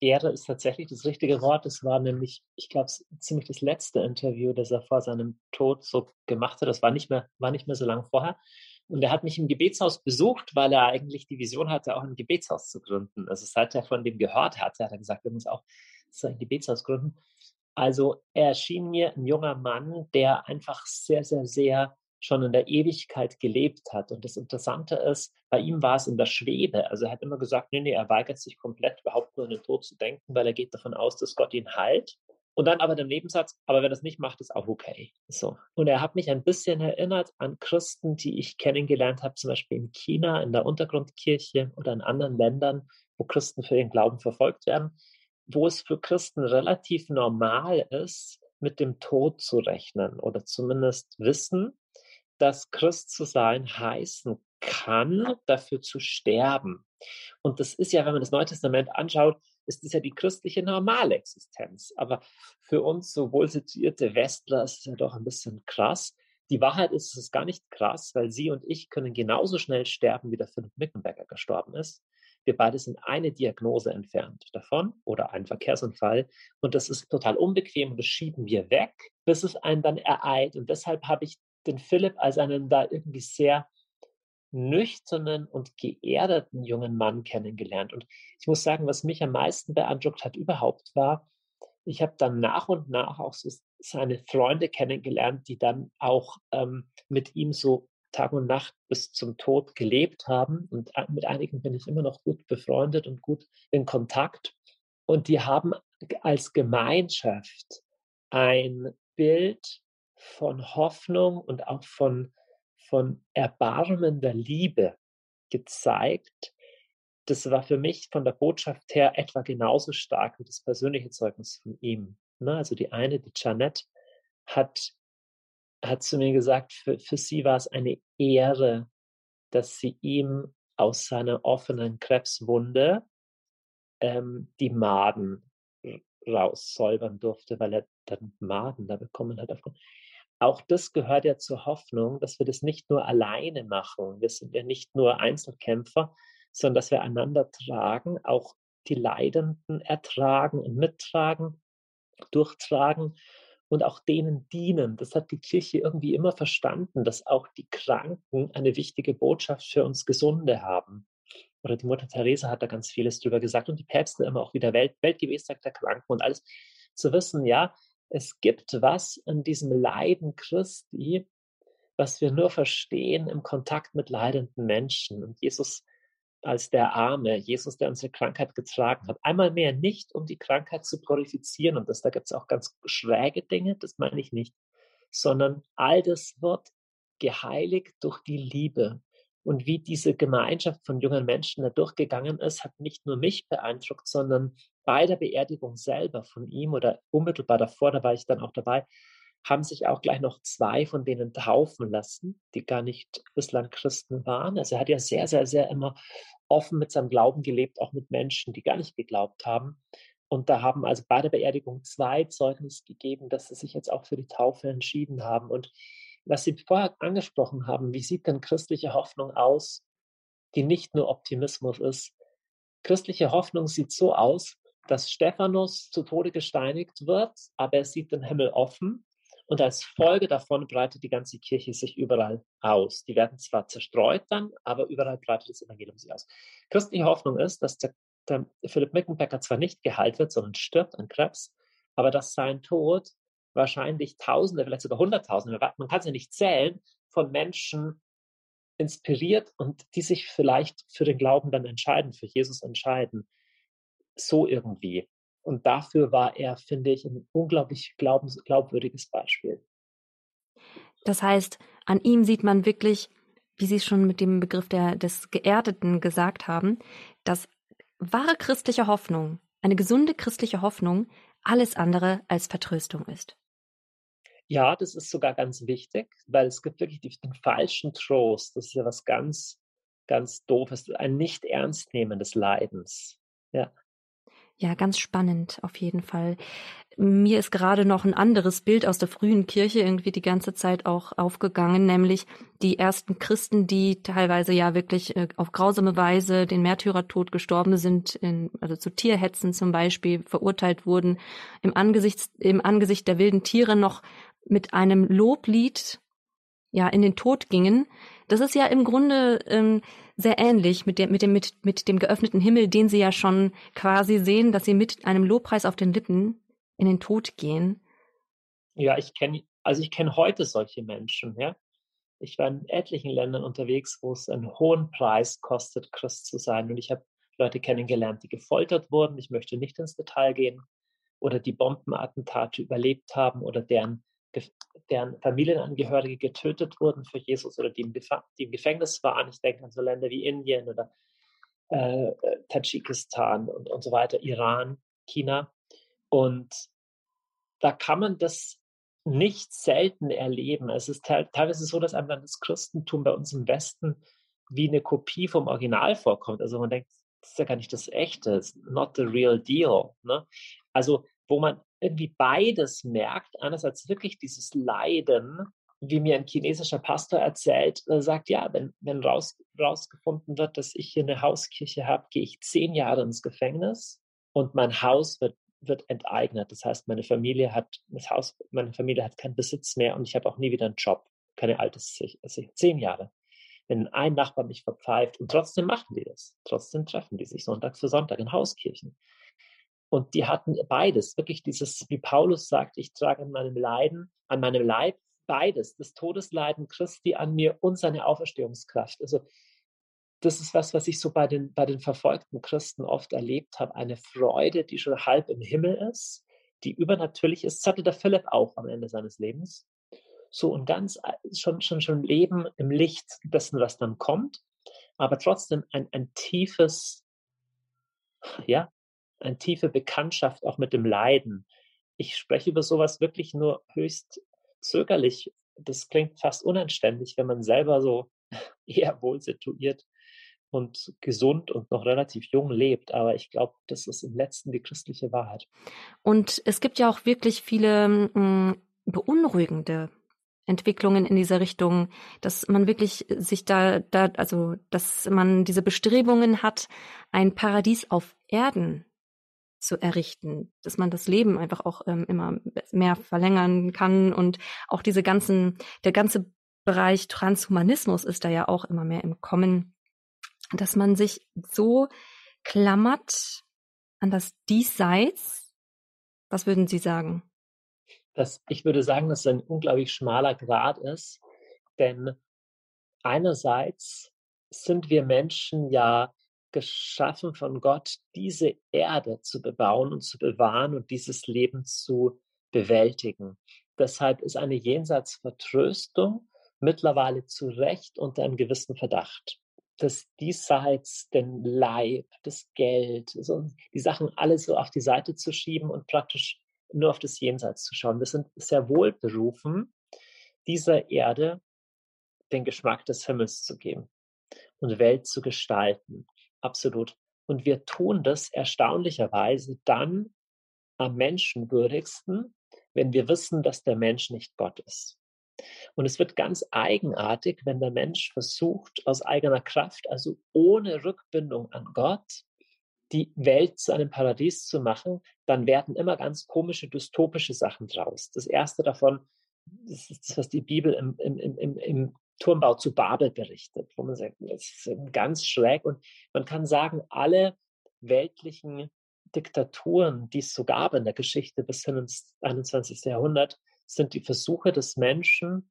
Ehre ist tatsächlich das richtige Wort. Es war nämlich, ich glaube, ziemlich das letzte Interview, das er vor seinem Tod so gemacht hat. Das war nicht mehr, war nicht mehr so lange vorher. Und er hat mich im Gebetshaus besucht, weil er eigentlich die Vision hatte, auch ein Gebetshaus zu gründen. Also seit er von dem gehört hatte, hat er gesagt, wir müssen auch so ein Gebetshaus gründen. Also er erschien mir ein junger Mann, der einfach sehr, sehr, sehr schon in der Ewigkeit gelebt hat. Und das Interessante ist, bei ihm war es in der Schwebe. Also er hat immer gesagt, nee, nee, er weigert sich komplett überhaupt nur an den Tod zu denken, weil er geht davon aus, dass Gott ihn heilt. Und dann aber im Nebensatz, aber wenn es nicht macht, ist auch okay. So. Und er hat mich ein bisschen erinnert an Christen, die ich kennengelernt habe, zum Beispiel in China, in der Untergrundkirche oder in anderen Ländern, wo Christen für ihren Glauben verfolgt werden, wo es für Christen relativ normal ist, mit dem Tod zu rechnen oder zumindest wissen, dass Christ zu sein heißen kann, dafür zu sterben. Und das ist ja, wenn man das Neue Testament anschaut, ist das ja die christliche normale Existenz. Aber für uns so wohl situierte Westler ist es ja doch ein bisschen krass. Die Wahrheit ist, es ist gar nicht krass, weil Sie und ich können genauso schnell sterben, wie der Philipp Mickenberger gestorben ist. Wir beide sind eine Diagnose entfernt davon oder ein Verkehrsunfall. Und das ist total unbequem und das schieben wir weg, bis es einen dann ereilt. Und deshalb habe ich den Philipp als einen da irgendwie sehr nüchternen und geerdeten jungen Mann kennengelernt. Und ich muss sagen, was mich am meisten beeindruckt hat überhaupt war, ich habe dann nach und nach auch so seine Freunde kennengelernt, die dann auch ähm, mit ihm so Tag und Nacht bis zum Tod gelebt haben. Und mit einigen bin ich immer noch gut befreundet und gut in Kontakt. Und die haben als Gemeinschaft ein Bild von Hoffnung und auch von, von erbarmender Liebe gezeigt. Das war für mich von der Botschaft her etwa genauso stark wie das persönliche Zeugnis von ihm. Ne? Also die eine, die Janet, hat, hat zu mir gesagt, für, für sie war es eine Ehre, dass sie ihm aus seiner offenen Krebswunde ähm, die Maden raussäubern durfte, weil er dann Maden da bekommen hat. Auch das gehört ja zur Hoffnung, dass wir das nicht nur alleine machen. Wir sind ja nicht nur Einzelkämpfer, sondern dass wir einander tragen, auch die Leidenden ertragen und mittragen, durchtragen und auch denen dienen. Das hat die Kirche irgendwie immer verstanden, dass auch die Kranken eine wichtige Botschaft für uns Gesunde haben. Oder die Mutter Teresa hat da ganz vieles drüber gesagt und die Päpste immer auch wieder Welt, Weltgewährstag der Kranken und alles zu wissen, ja, es gibt was in diesem Leiden Christi, was wir nur verstehen im Kontakt mit leidenden Menschen. Und Jesus als der Arme, Jesus, der unsere Krankheit getragen hat, einmal mehr nicht, um die Krankheit zu glorifizieren. Und das, da gibt es auch ganz schräge Dinge, das meine ich nicht, sondern all das wird geheiligt durch die Liebe. Und wie diese Gemeinschaft von jungen Menschen da durchgegangen ist, hat nicht nur mich beeindruckt, sondern bei der Beerdigung selber von ihm oder unmittelbar davor, da war ich dann auch dabei, haben sich auch gleich noch zwei von denen taufen lassen, die gar nicht bislang Christen waren. Also er hat ja sehr, sehr, sehr immer offen mit seinem Glauben gelebt, auch mit Menschen, die gar nicht geglaubt haben. Und da haben also bei der Beerdigung zwei Zeugnis gegeben, dass sie sich jetzt auch für die Taufe entschieden haben. Und was Sie vorher angesprochen haben, wie sieht denn christliche Hoffnung aus, die nicht nur Optimismus ist? Christliche Hoffnung sieht so aus, dass Stephanus zu Tode gesteinigt wird, aber er sieht den Himmel offen Und als Folge davon breitet die ganze Kirche sich überall aus. Die werden zwar zerstreut dann, aber überall breitet das Evangelium sich aus. Christliche Hoffnung ist, dass der, der Philipp Mickenbecker zwar nicht geheilt wird, sondern stirbt an Krebs, aber dass sein Tod wahrscheinlich Tausende, vielleicht sogar Hunderttausende, man kann es ja nicht zählen, von Menschen inspiriert und die sich vielleicht für den Glauben dann entscheiden, für Jesus entscheiden. So irgendwie. Und dafür war er, finde ich, ein unglaublich glaubens glaubwürdiges Beispiel. Das heißt, an ihm sieht man wirklich, wie Sie schon mit dem Begriff der, des Geerdeten gesagt haben, dass wahre christliche Hoffnung, eine gesunde christliche Hoffnung, alles andere als Vertröstung ist. Ja, das ist sogar ganz wichtig, weil es gibt wirklich den falschen Trost. Das ist ja was ganz, ganz doofes, ein nicht ernst nehmen des Leidens. Ja. Ja, ganz spannend, auf jeden Fall. Mir ist gerade noch ein anderes Bild aus der frühen Kirche irgendwie die ganze Zeit auch aufgegangen, nämlich die ersten Christen, die teilweise ja wirklich äh, auf grausame Weise den Märtyrertod gestorben sind, in, also zu Tierhetzen zum Beispiel verurteilt wurden, im Angesicht, im Angesicht der wilden Tiere noch mit einem Loblied ja in den Tod gingen. Das ist ja im Grunde ähm, sehr ähnlich mit dem, mit dem, mit, mit dem geöffneten Himmel, den sie ja schon quasi sehen, dass sie mit einem Lobpreis auf den Lippen in den Tod gehen. Ja, ich kenne, also ich kenne heute solche Menschen, ja. Ich war in etlichen Ländern unterwegs, wo es einen hohen Preis kostet, Christ zu sein. Und ich habe Leute kennengelernt, die gefoltert wurden. Ich möchte nicht ins Detail gehen. Oder die Bombenattentate überlebt haben oder deren deren Familienangehörige getötet wurden für Jesus oder die im, die im Gefängnis waren. Ich denke an so Länder wie Indien oder äh, Tadschikistan und, und so weiter, Iran, China. Und da kann man das nicht selten erleben. Es ist teilweise so, dass einem dann das Christentum bei uns im Westen wie eine Kopie vom Original vorkommt. Also man denkt, das ist ja gar nicht das Echte, not the real deal. Ne? Also wo man irgendwie beides merkt. Einerseits wirklich dieses Leiden, wie mir ein chinesischer Pastor erzählt, er sagt, ja, wenn, wenn raus, rausgefunden wird, dass ich hier eine Hauskirche habe, gehe ich zehn Jahre ins Gefängnis und mein Haus wird, wird enteignet. Das heißt, meine Familie hat das Haus, meine Familie hat keinen Besitz mehr und ich habe auch nie wieder einen Job, keine altes also zehn Jahre. Wenn ein Nachbar mich verpfeift und trotzdem machen die das, trotzdem treffen die sich Sonntag für Sonntag in Hauskirchen. Und die hatten beides, wirklich dieses, wie Paulus sagt, ich trage an meinem Leiden, an meinem Leib beides, das Todesleiden Christi an mir und seine Auferstehungskraft. Also das ist was, was ich so bei den, bei den verfolgten Christen oft erlebt habe, eine Freude, die schon halb im Himmel ist, die übernatürlich ist. Das hatte der Philipp auch am Ende seines Lebens. So und ganz äh, schon, schon, schon Leben im Licht dessen, was dann kommt, aber trotzdem ein, ein tiefes, ja, eine tiefe Bekanntschaft auch mit dem Leiden. Ich spreche über sowas wirklich nur höchst zögerlich. Das klingt fast unanständig, wenn man selber so eher wohl situiert und gesund und noch relativ jung lebt. Aber ich glaube, das ist im letzten die christliche Wahrheit. Und es gibt ja auch wirklich viele mh, hm, beunruhigende Entwicklungen in dieser Richtung, dass man wirklich sich da, da, also, dass man diese Bestrebungen hat, ein Paradies auf Erden zu errichten, dass man das Leben einfach auch ähm, immer mehr verlängern kann und auch diese ganzen, der ganze Bereich Transhumanismus ist da ja auch immer mehr im Kommen, dass man sich so klammert an das Diesseits. Was würden Sie sagen? Das, ich würde sagen, dass es ein unglaublich schmaler Grad ist, denn einerseits sind wir Menschen ja geschaffen von Gott, diese Erde zu bebauen und zu bewahren und dieses Leben zu bewältigen. Deshalb ist eine Jenseitsvertröstung mittlerweile zu Recht unter einem gewissen Verdacht. Das Diesseits, den Leib, das Geld, so die Sachen alle so auf die Seite zu schieben und praktisch nur auf das Jenseits zu schauen. Wir sind sehr wohl berufen, dieser Erde den Geschmack des Himmels zu geben und Welt zu gestalten. Absolut. Und wir tun das erstaunlicherweise dann am menschenwürdigsten, wenn wir wissen, dass der Mensch nicht Gott ist. Und es wird ganz eigenartig, wenn der Mensch versucht, aus eigener Kraft, also ohne Rückbindung an Gott, die Welt zu einem Paradies zu machen, dann werden immer ganz komische, dystopische Sachen draus. Das erste davon das ist das, was die Bibel im, im, im, im Turmbau zu Babel berichtet, wo man sagt, das ist ganz schräg. Und man kann sagen, alle weltlichen Diktaturen, die es so gab in der Geschichte bis hin ins 21. Jahrhundert, sind die Versuche des Menschen,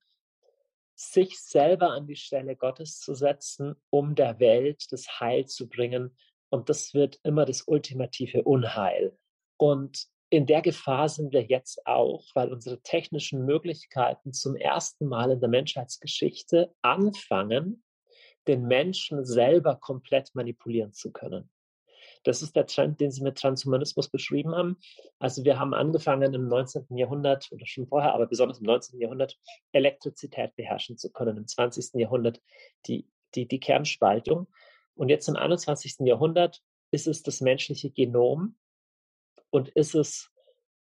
sich selber an die Stelle Gottes zu setzen, um der Welt das Heil zu bringen. Und das wird immer das ultimative Unheil. Und in der Gefahr sind wir jetzt auch, weil unsere technischen Möglichkeiten zum ersten Mal in der Menschheitsgeschichte anfangen, den Menschen selber komplett manipulieren zu können. Das ist der Trend, den Sie mit Transhumanismus beschrieben haben. Also wir haben angefangen im 19. Jahrhundert oder schon vorher, aber besonders im 19. Jahrhundert Elektrizität beherrschen zu können. Im 20. Jahrhundert die, die, die Kernspaltung. Und jetzt im 21. Jahrhundert ist es das menschliche Genom und ist es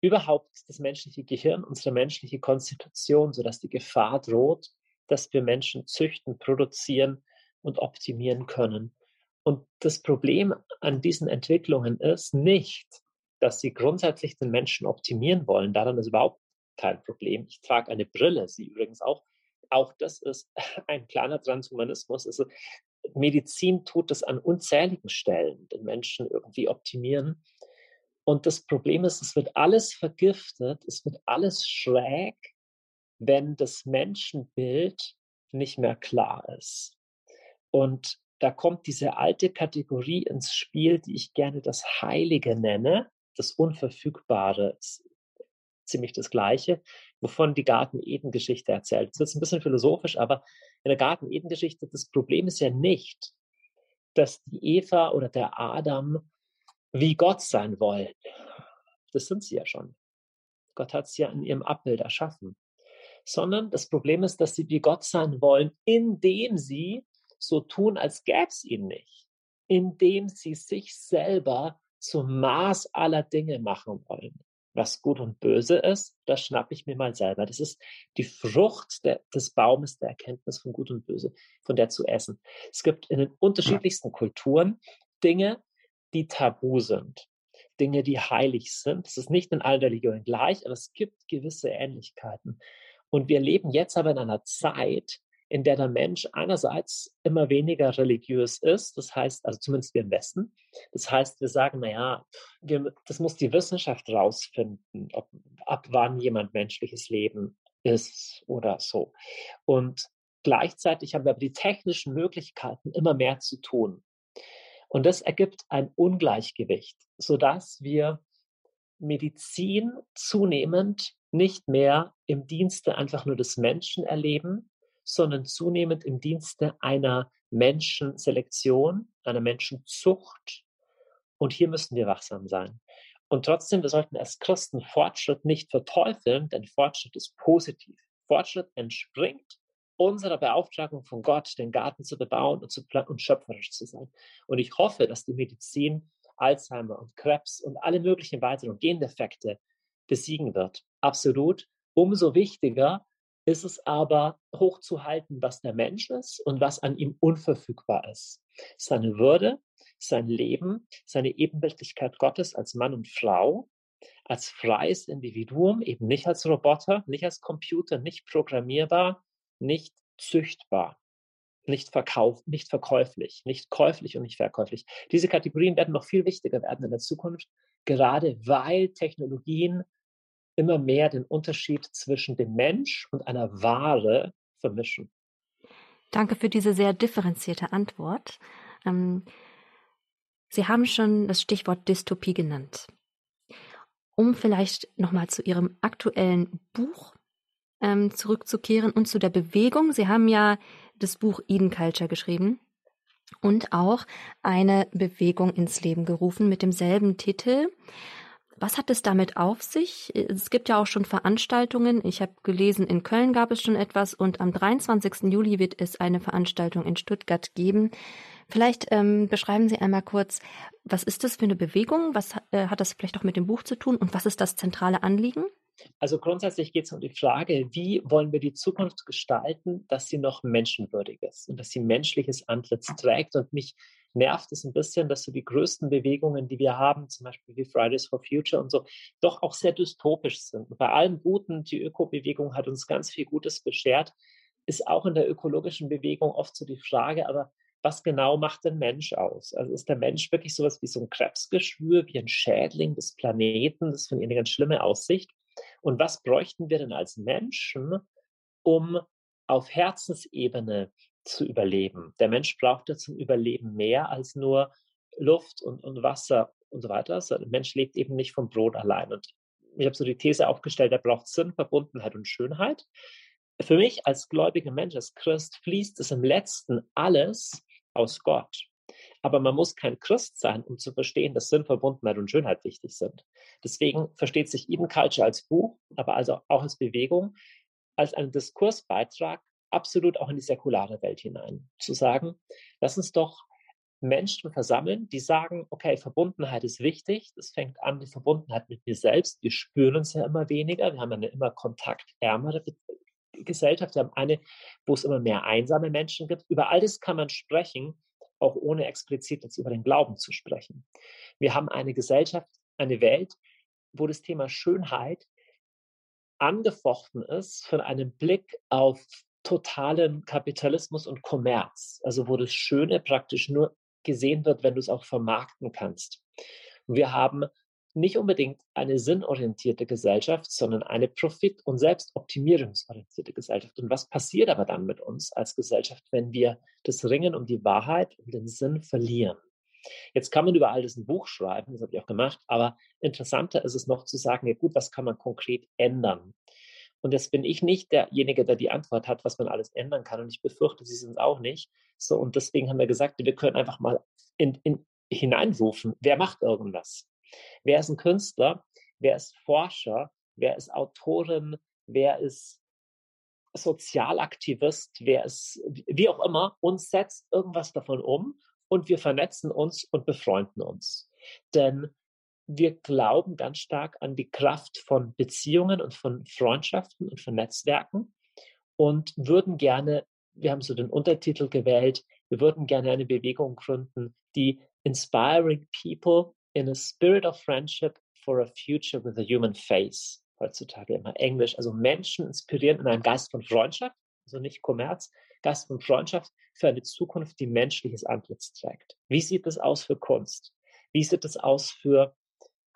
überhaupt das menschliche Gehirn, unsere menschliche Konstitution, sodass die Gefahr droht, dass wir Menschen züchten, produzieren und optimieren können. Und das Problem an diesen Entwicklungen ist nicht, dass sie grundsätzlich den Menschen optimieren wollen. Daran ist überhaupt kein Problem. Ich trage eine Brille, Sie übrigens auch. Auch das ist ein kleiner Transhumanismus. Also Medizin tut es an unzähligen Stellen, den Menschen irgendwie optimieren. Und das Problem ist, es wird alles vergiftet, es wird alles schräg, wenn das Menschenbild nicht mehr klar ist. Und da kommt diese alte Kategorie ins Spiel, die ich gerne das Heilige nenne, das Unverfügbare, ziemlich das Gleiche, wovon die Garten-Eden-Geschichte erzählt. Das ist ein bisschen philosophisch, aber in der Garten-Eden-Geschichte, das Problem ist ja nicht, dass die Eva oder der Adam wie Gott sein wollen. Das sind sie ja schon. Gott hat sie ja in ihrem Abbild erschaffen. Sondern das Problem ist, dass sie wie Gott sein wollen, indem sie so tun, als gäbe es ihn nicht, indem sie sich selber zum Maß aller Dinge machen wollen. Was gut und böse ist, das schnappe ich mir mal selber. Das ist die Frucht der, des Baumes der Erkenntnis von Gut und Böse, von der zu essen. Es gibt in den unterschiedlichsten Kulturen Dinge, die tabu sind, Dinge, die heilig sind. Es ist nicht in allen Religionen gleich, aber es gibt gewisse Ähnlichkeiten. Und wir leben jetzt aber in einer Zeit, in der der Mensch einerseits immer weniger religiös ist, das heißt, also zumindest wir im Westen, das heißt, wir sagen, naja, wir, das muss die Wissenschaft rausfinden, ob, ab wann jemand menschliches Leben ist oder so. Und gleichzeitig haben wir aber die technischen Möglichkeiten, immer mehr zu tun. Und das ergibt ein Ungleichgewicht, sodass wir Medizin zunehmend nicht mehr im Dienste einfach nur des Menschen erleben, sondern zunehmend im Dienste einer Menschenselektion, einer Menschenzucht. Und hier müssen wir wachsam sein. Und trotzdem, wir sollten als Christen Fortschritt nicht verteufeln, denn Fortschritt ist positiv. Fortschritt entspringt unserer Beauftragung von Gott, den Garten zu bebauen und, zu, und schöpferisch zu sein. Und ich hoffe, dass die Medizin Alzheimer und Krebs und alle möglichen weiteren Gendefekte besiegen wird. Absolut. Umso wichtiger ist es aber hochzuhalten, was der Mensch ist und was an ihm unverfügbar ist. Seine Würde, sein Leben, seine Ebenbildlichkeit Gottes als Mann und Frau, als freies Individuum, eben nicht als Roboter, nicht als Computer, nicht programmierbar, nicht züchtbar, nicht verkauf, nicht verkäuflich, nicht käuflich und nicht verkäuflich. Diese Kategorien werden noch viel wichtiger werden in der Zukunft, gerade weil Technologien immer mehr den Unterschied zwischen dem Mensch und einer Ware vermischen. Danke für diese sehr differenzierte Antwort. Ähm, Sie haben schon das Stichwort Dystopie genannt. Um vielleicht nochmal zu Ihrem aktuellen Buch ähm, zurückzukehren und zu der Bewegung. Sie haben ja das Buch Eden Culture geschrieben und auch eine Bewegung ins Leben gerufen mit demselben Titel. Was hat es damit auf sich? Es gibt ja auch schon Veranstaltungen. Ich habe gelesen, in Köln gab es schon etwas und am 23. Juli wird es eine Veranstaltung in Stuttgart geben. Vielleicht ähm, beschreiben Sie einmal kurz, was ist das für eine Bewegung? Was äh, hat das vielleicht auch mit dem Buch zu tun und was ist das zentrale Anliegen? Also grundsätzlich geht es um die Frage, wie wollen wir die Zukunft gestalten, dass sie noch menschenwürdig ist und dass sie menschliches Antlitz trägt. Und mich nervt es ein bisschen, dass so die größten Bewegungen, die wir haben, zum Beispiel wie Fridays for Future und so, doch auch sehr dystopisch sind. Bei allem Guten, die Ökobewegung hat uns ganz viel Gutes beschert, ist auch in der ökologischen Bewegung oft so die Frage, aber was genau macht den Mensch aus? Also ist der Mensch wirklich sowas wie so ein Krebsgeschwür, wie ein Schädling des Planeten? Das finde ich eine ganz schlimme Aussicht. Und was bräuchten wir denn als Menschen, um auf Herzensebene zu überleben? Der Mensch braucht ja zum Überleben mehr als nur Luft und, und Wasser und so weiter. Also der Mensch lebt eben nicht vom Brot allein. Und ich habe so die These aufgestellt, er braucht Sinn, Verbundenheit und Schönheit. Für mich als gläubiger Mensch, als Christ, fließt es im letzten alles aus Gott. Aber man muss kein Christ sein, um zu verstehen, dass Sinn, Verbundenheit und Schönheit wichtig sind. Deswegen versteht sich Eden Culture als Buch, aber also auch als Bewegung, als einen Diskursbeitrag absolut auch in die säkulare Welt hinein. Zu sagen, lass uns doch Menschen versammeln, die sagen, okay, Verbundenheit ist wichtig. Das fängt an, die Verbundenheit mit mir selbst. Wir spüren uns ja immer weniger. Wir haben eine immer kontaktärmere Gesellschaft. Wir haben eine, wo es immer mehr einsame Menschen gibt. Über all das kann man sprechen, auch ohne explizit jetzt über den Glauben zu sprechen. Wir haben eine Gesellschaft, eine Welt, wo das Thema Schönheit angefochten ist von einem Blick auf totalen Kapitalismus und Kommerz, also wo das Schöne praktisch nur gesehen wird, wenn du es auch vermarkten kannst. Wir haben nicht unbedingt eine sinnorientierte Gesellschaft, sondern eine profit- und selbstoptimierungsorientierte Gesellschaft. Und was passiert aber dann mit uns als Gesellschaft, wenn wir das Ringen um die Wahrheit und den Sinn verlieren? Jetzt kann man über all das ein Buch schreiben, das habe ich auch gemacht, aber interessanter ist es noch zu sagen, ja gut, was kann man konkret ändern? Und jetzt bin ich nicht derjenige, der die Antwort hat, was man alles ändern kann. Und ich befürchte, Sie sind es auch nicht. So, und deswegen haben wir gesagt, wir können einfach mal in, in, hineinrufen, wer macht irgendwas? Wer ist ein Künstler? Wer ist Forscher? Wer ist Autorin? Wer ist Sozialaktivist? Wer ist, wie auch immer, uns setzt irgendwas davon um und wir vernetzen uns und befreunden uns. Denn wir glauben ganz stark an die Kraft von Beziehungen und von Freundschaften und von Netzwerken und würden gerne, wir haben so den Untertitel gewählt, wir würden gerne eine Bewegung gründen, die Inspiring People in a Spirit of Friendship for a Future with a Human Face. Heutzutage immer Englisch. Also Menschen inspirieren in einem Geist von Freundschaft, also nicht Kommerz, Geist von Freundschaft für eine Zukunft, die menschliches Antlitz trägt. Wie sieht es aus für Kunst? Wie sieht es aus für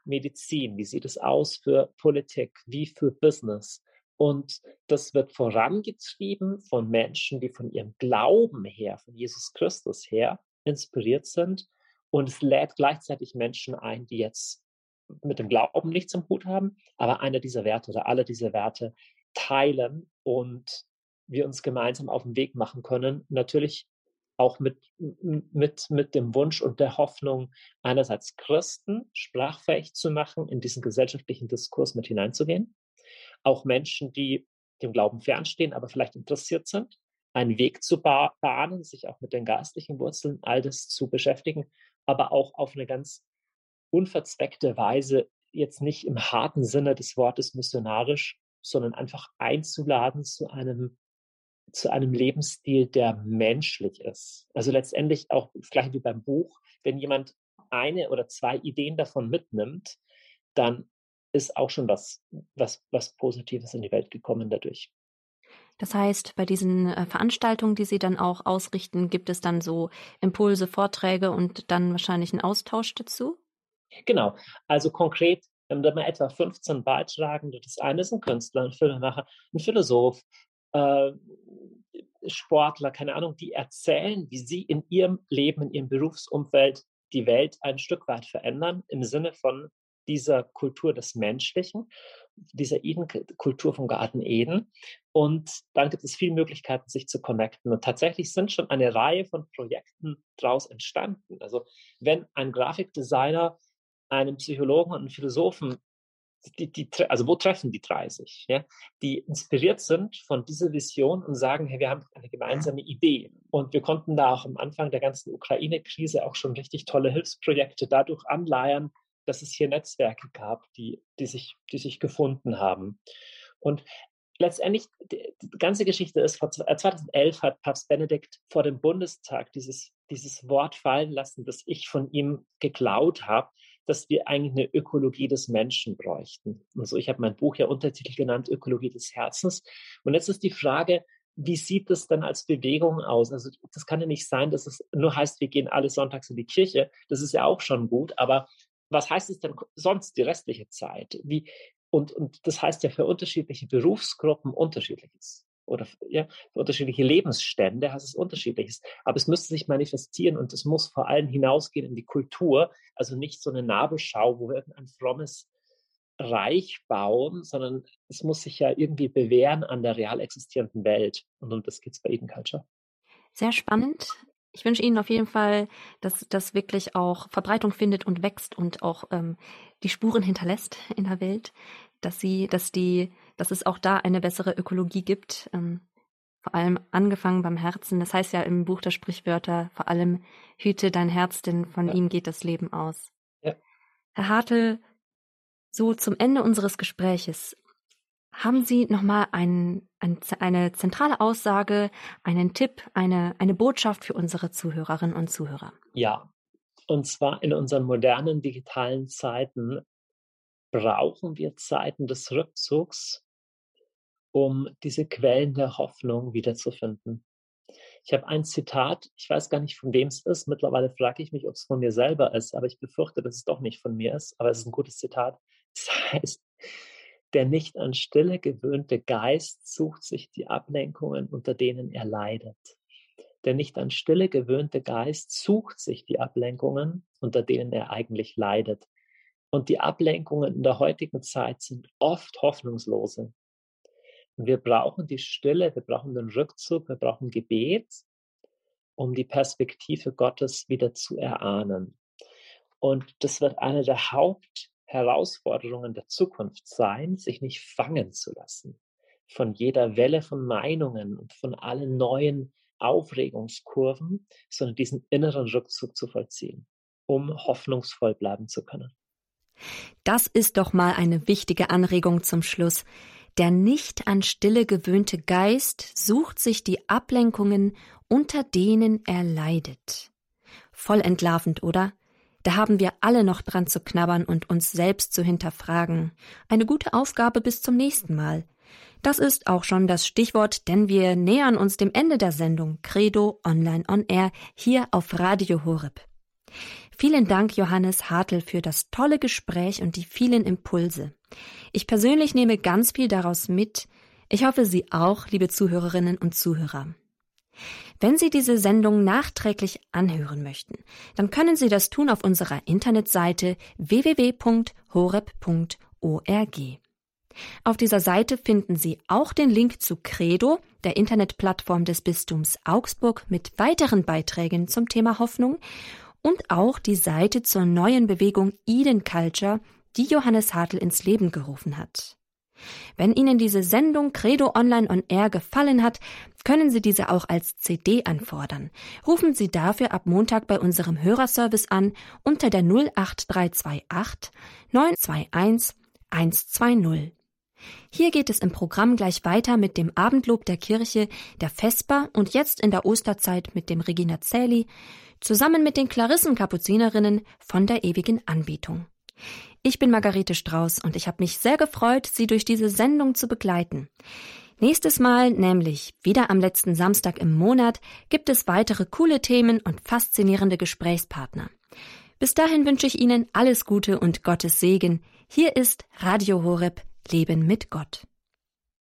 Medizin? Wie sieht es aus für Politik? Wie für Business? Und das wird vorangetrieben von Menschen, die von ihrem Glauben her, von Jesus Christus her, inspiriert sind. Und es lädt gleichzeitig Menschen ein, die jetzt mit dem Glauben nichts im Hut haben, aber einer dieser Werte oder alle diese Werte teilen und wir uns gemeinsam auf den Weg machen können. Natürlich auch mit, mit, mit dem Wunsch und der Hoffnung, einerseits Christen sprachfähig zu machen, in diesen gesellschaftlichen Diskurs mit hineinzugehen. Auch Menschen, die dem Glauben fernstehen, aber vielleicht interessiert sind, einen Weg zu bahnen, sich auch mit den geistlichen Wurzeln, all das zu beschäftigen, aber auch auf eine ganz unverzweckte Weise, jetzt nicht im harten Sinne des Wortes missionarisch, sondern einfach einzuladen zu einem zu einem Lebensstil, der menschlich ist. Also letztendlich auch das gleiche wie beim Buch, wenn jemand eine oder zwei Ideen davon mitnimmt, dann ist auch schon was, was, was Positives in die Welt gekommen dadurch. Das heißt, bei diesen äh, Veranstaltungen, die Sie dann auch ausrichten, gibt es dann so Impulse, Vorträge und dann wahrscheinlich einen Austausch dazu? Genau. Also konkret haben wir mal etwa 15 Beitragende. Das eine ist ein Künstler, ein Philosoph, äh, Sportler, keine Ahnung, die erzählen, wie sie in ihrem Leben, in ihrem Berufsumfeld die Welt ein Stück weit verändern, im Sinne von dieser Kultur des Menschlichen, dieser Eden, Kultur vom Garten Eden. Und dann gibt es viele Möglichkeiten, sich zu connecten. Und tatsächlich sind schon eine Reihe von Projekten daraus entstanden. Also wenn ein Grafikdesigner einen Psychologen und einen Philosophen die, die, also wo treffen die 30, ja, die inspiriert sind von dieser Vision und sagen, hey, wir haben eine gemeinsame Idee. Und wir konnten da auch am Anfang der ganzen Ukraine-Krise auch schon richtig tolle Hilfsprojekte dadurch anleiern, dass es hier Netzwerke gab, die, die, sich, die sich gefunden haben. Und letztendlich, die, die ganze Geschichte ist, 2011 hat Papst Benedikt vor dem Bundestag dieses, dieses Wort fallen lassen, das ich von ihm geklaut habe, dass wir eigentlich eine Ökologie des Menschen bräuchten. Also ich habe mein Buch ja untertitel genannt, Ökologie des Herzens. Und jetzt ist die Frage, wie sieht das dann als Bewegung aus? Also das kann ja nicht sein, dass es nur heißt, wir gehen alle sonntags in die Kirche. Das ist ja auch schon gut. Aber was heißt es denn sonst die restliche Zeit? Wie, und, und das heißt ja für unterschiedliche Berufsgruppen unterschiedliches. Oder ja, für unterschiedliche Lebensstände heißt es unterschiedliches. Aber es müsste sich manifestieren und es muss vor allem hinausgehen in die Kultur. Also nicht so eine Nabelschau, wo wir irgendein frommes Reich bauen, sondern es muss sich ja irgendwie bewähren an der real existierenden Welt. Und um das geht es bei Eden Culture. Sehr spannend. Ich wünsche Ihnen auf jeden Fall, dass das wirklich auch Verbreitung findet und wächst und auch ähm, die Spuren hinterlässt in der Welt, dass sie, dass die, dass es auch da eine bessere Ökologie gibt. Ähm, vor allem angefangen beim Herzen. Das heißt ja im Buch der Sprichwörter, vor allem hüte dein Herz, denn von ja. ihm geht das Leben aus. Ja. Herr Hartl, so zum Ende unseres Gespräches. Haben Sie nochmal ein, ein, eine zentrale Aussage, einen Tipp, eine, eine Botschaft für unsere Zuhörerinnen und Zuhörer? Ja, und zwar in unseren modernen digitalen Zeiten brauchen wir Zeiten des Rückzugs, um diese Quellen der Hoffnung wiederzufinden. Ich habe ein Zitat, ich weiß gar nicht, von wem es ist. Mittlerweile frage ich mich, ob es von mir selber ist, aber ich befürchte, dass es doch nicht von mir ist. Aber es ist ein gutes Zitat. Das heißt, der nicht an Stille gewöhnte Geist sucht sich die Ablenkungen, unter denen er leidet. Der nicht an Stille gewöhnte Geist sucht sich die Ablenkungen, unter denen er eigentlich leidet. Und die Ablenkungen in der heutigen Zeit sind oft hoffnungslose. Und wir brauchen die Stille, wir brauchen den Rückzug, wir brauchen Gebet, um die Perspektive Gottes wieder zu erahnen. Und das wird eine der Haupt Herausforderungen der Zukunft sein, sich nicht fangen zu lassen von jeder Welle von Meinungen und von allen neuen Aufregungskurven, sondern diesen inneren Rückzug zu vollziehen, um hoffnungsvoll bleiben zu können. Das ist doch mal eine wichtige Anregung zum Schluss. Der nicht an Stille gewöhnte Geist sucht sich die Ablenkungen, unter denen er leidet. Voll entlarvend, oder? Da haben wir alle noch dran zu knabbern und uns selbst zu hinterfragen. Eine gute Aufgabe bis zum nächsten Mal. Das ist auch schon das Stichwort, denn wir nähern uns dem Ende der Sendung Credo Online on Air hier auf Radio Horeb. Vielen Dank, Johannes Hartl, für das tolle Gespräch und die vielen Impulse. Ich persönlich nehme ganz viel daraus mit. Ich hoffe, Sie auch, liebe Zuhörerinnen und Zuhörer. Wenn Sie diese Sendung nachträglich anhören möchten, dann können Sie das tun auf unserer Internetseite www.horeb.org. Auf dieser Seite finden Sie auch den Link zu Credo, der Internetplattform des Bistums Augsburg mit weiteren Beiträgen zum Thema Hoffnung und auch die Seite zur neuen Bewegung Eden Culture, die Johannes Hartl ins Leben gerufen hat. Wenn Ihnen diese Sendung Credo Online on Air gefallen hat, können Sie diese auch als CD anfordern. Rufen Sie dafür ab Montag bei unserem Hörerservice an unter der 08328 921 120. Hier geht es im Programm gleich weiter mit dem Abendlob der Kirche, der Vesper und jetzt in der Osterzeit mit dem Regina Zähli, zusammen mit den Klarissenkapuzinerinnen von der ewigen Anbetung. Ich bin Margarete Strauß und ich habe mich sehr gefreut, Sie durch diese Sendung zu begleiten. Nächstes Mal, nämlich wieder am letzten Samstag im Monat, gibt es weitere coole Themen und faszinierende Gesprächspartner. Bis dahin wünsche ich Ihnen alles Gute und Gottes Segen. Hier ist Radio Horeb Leben mit Gott.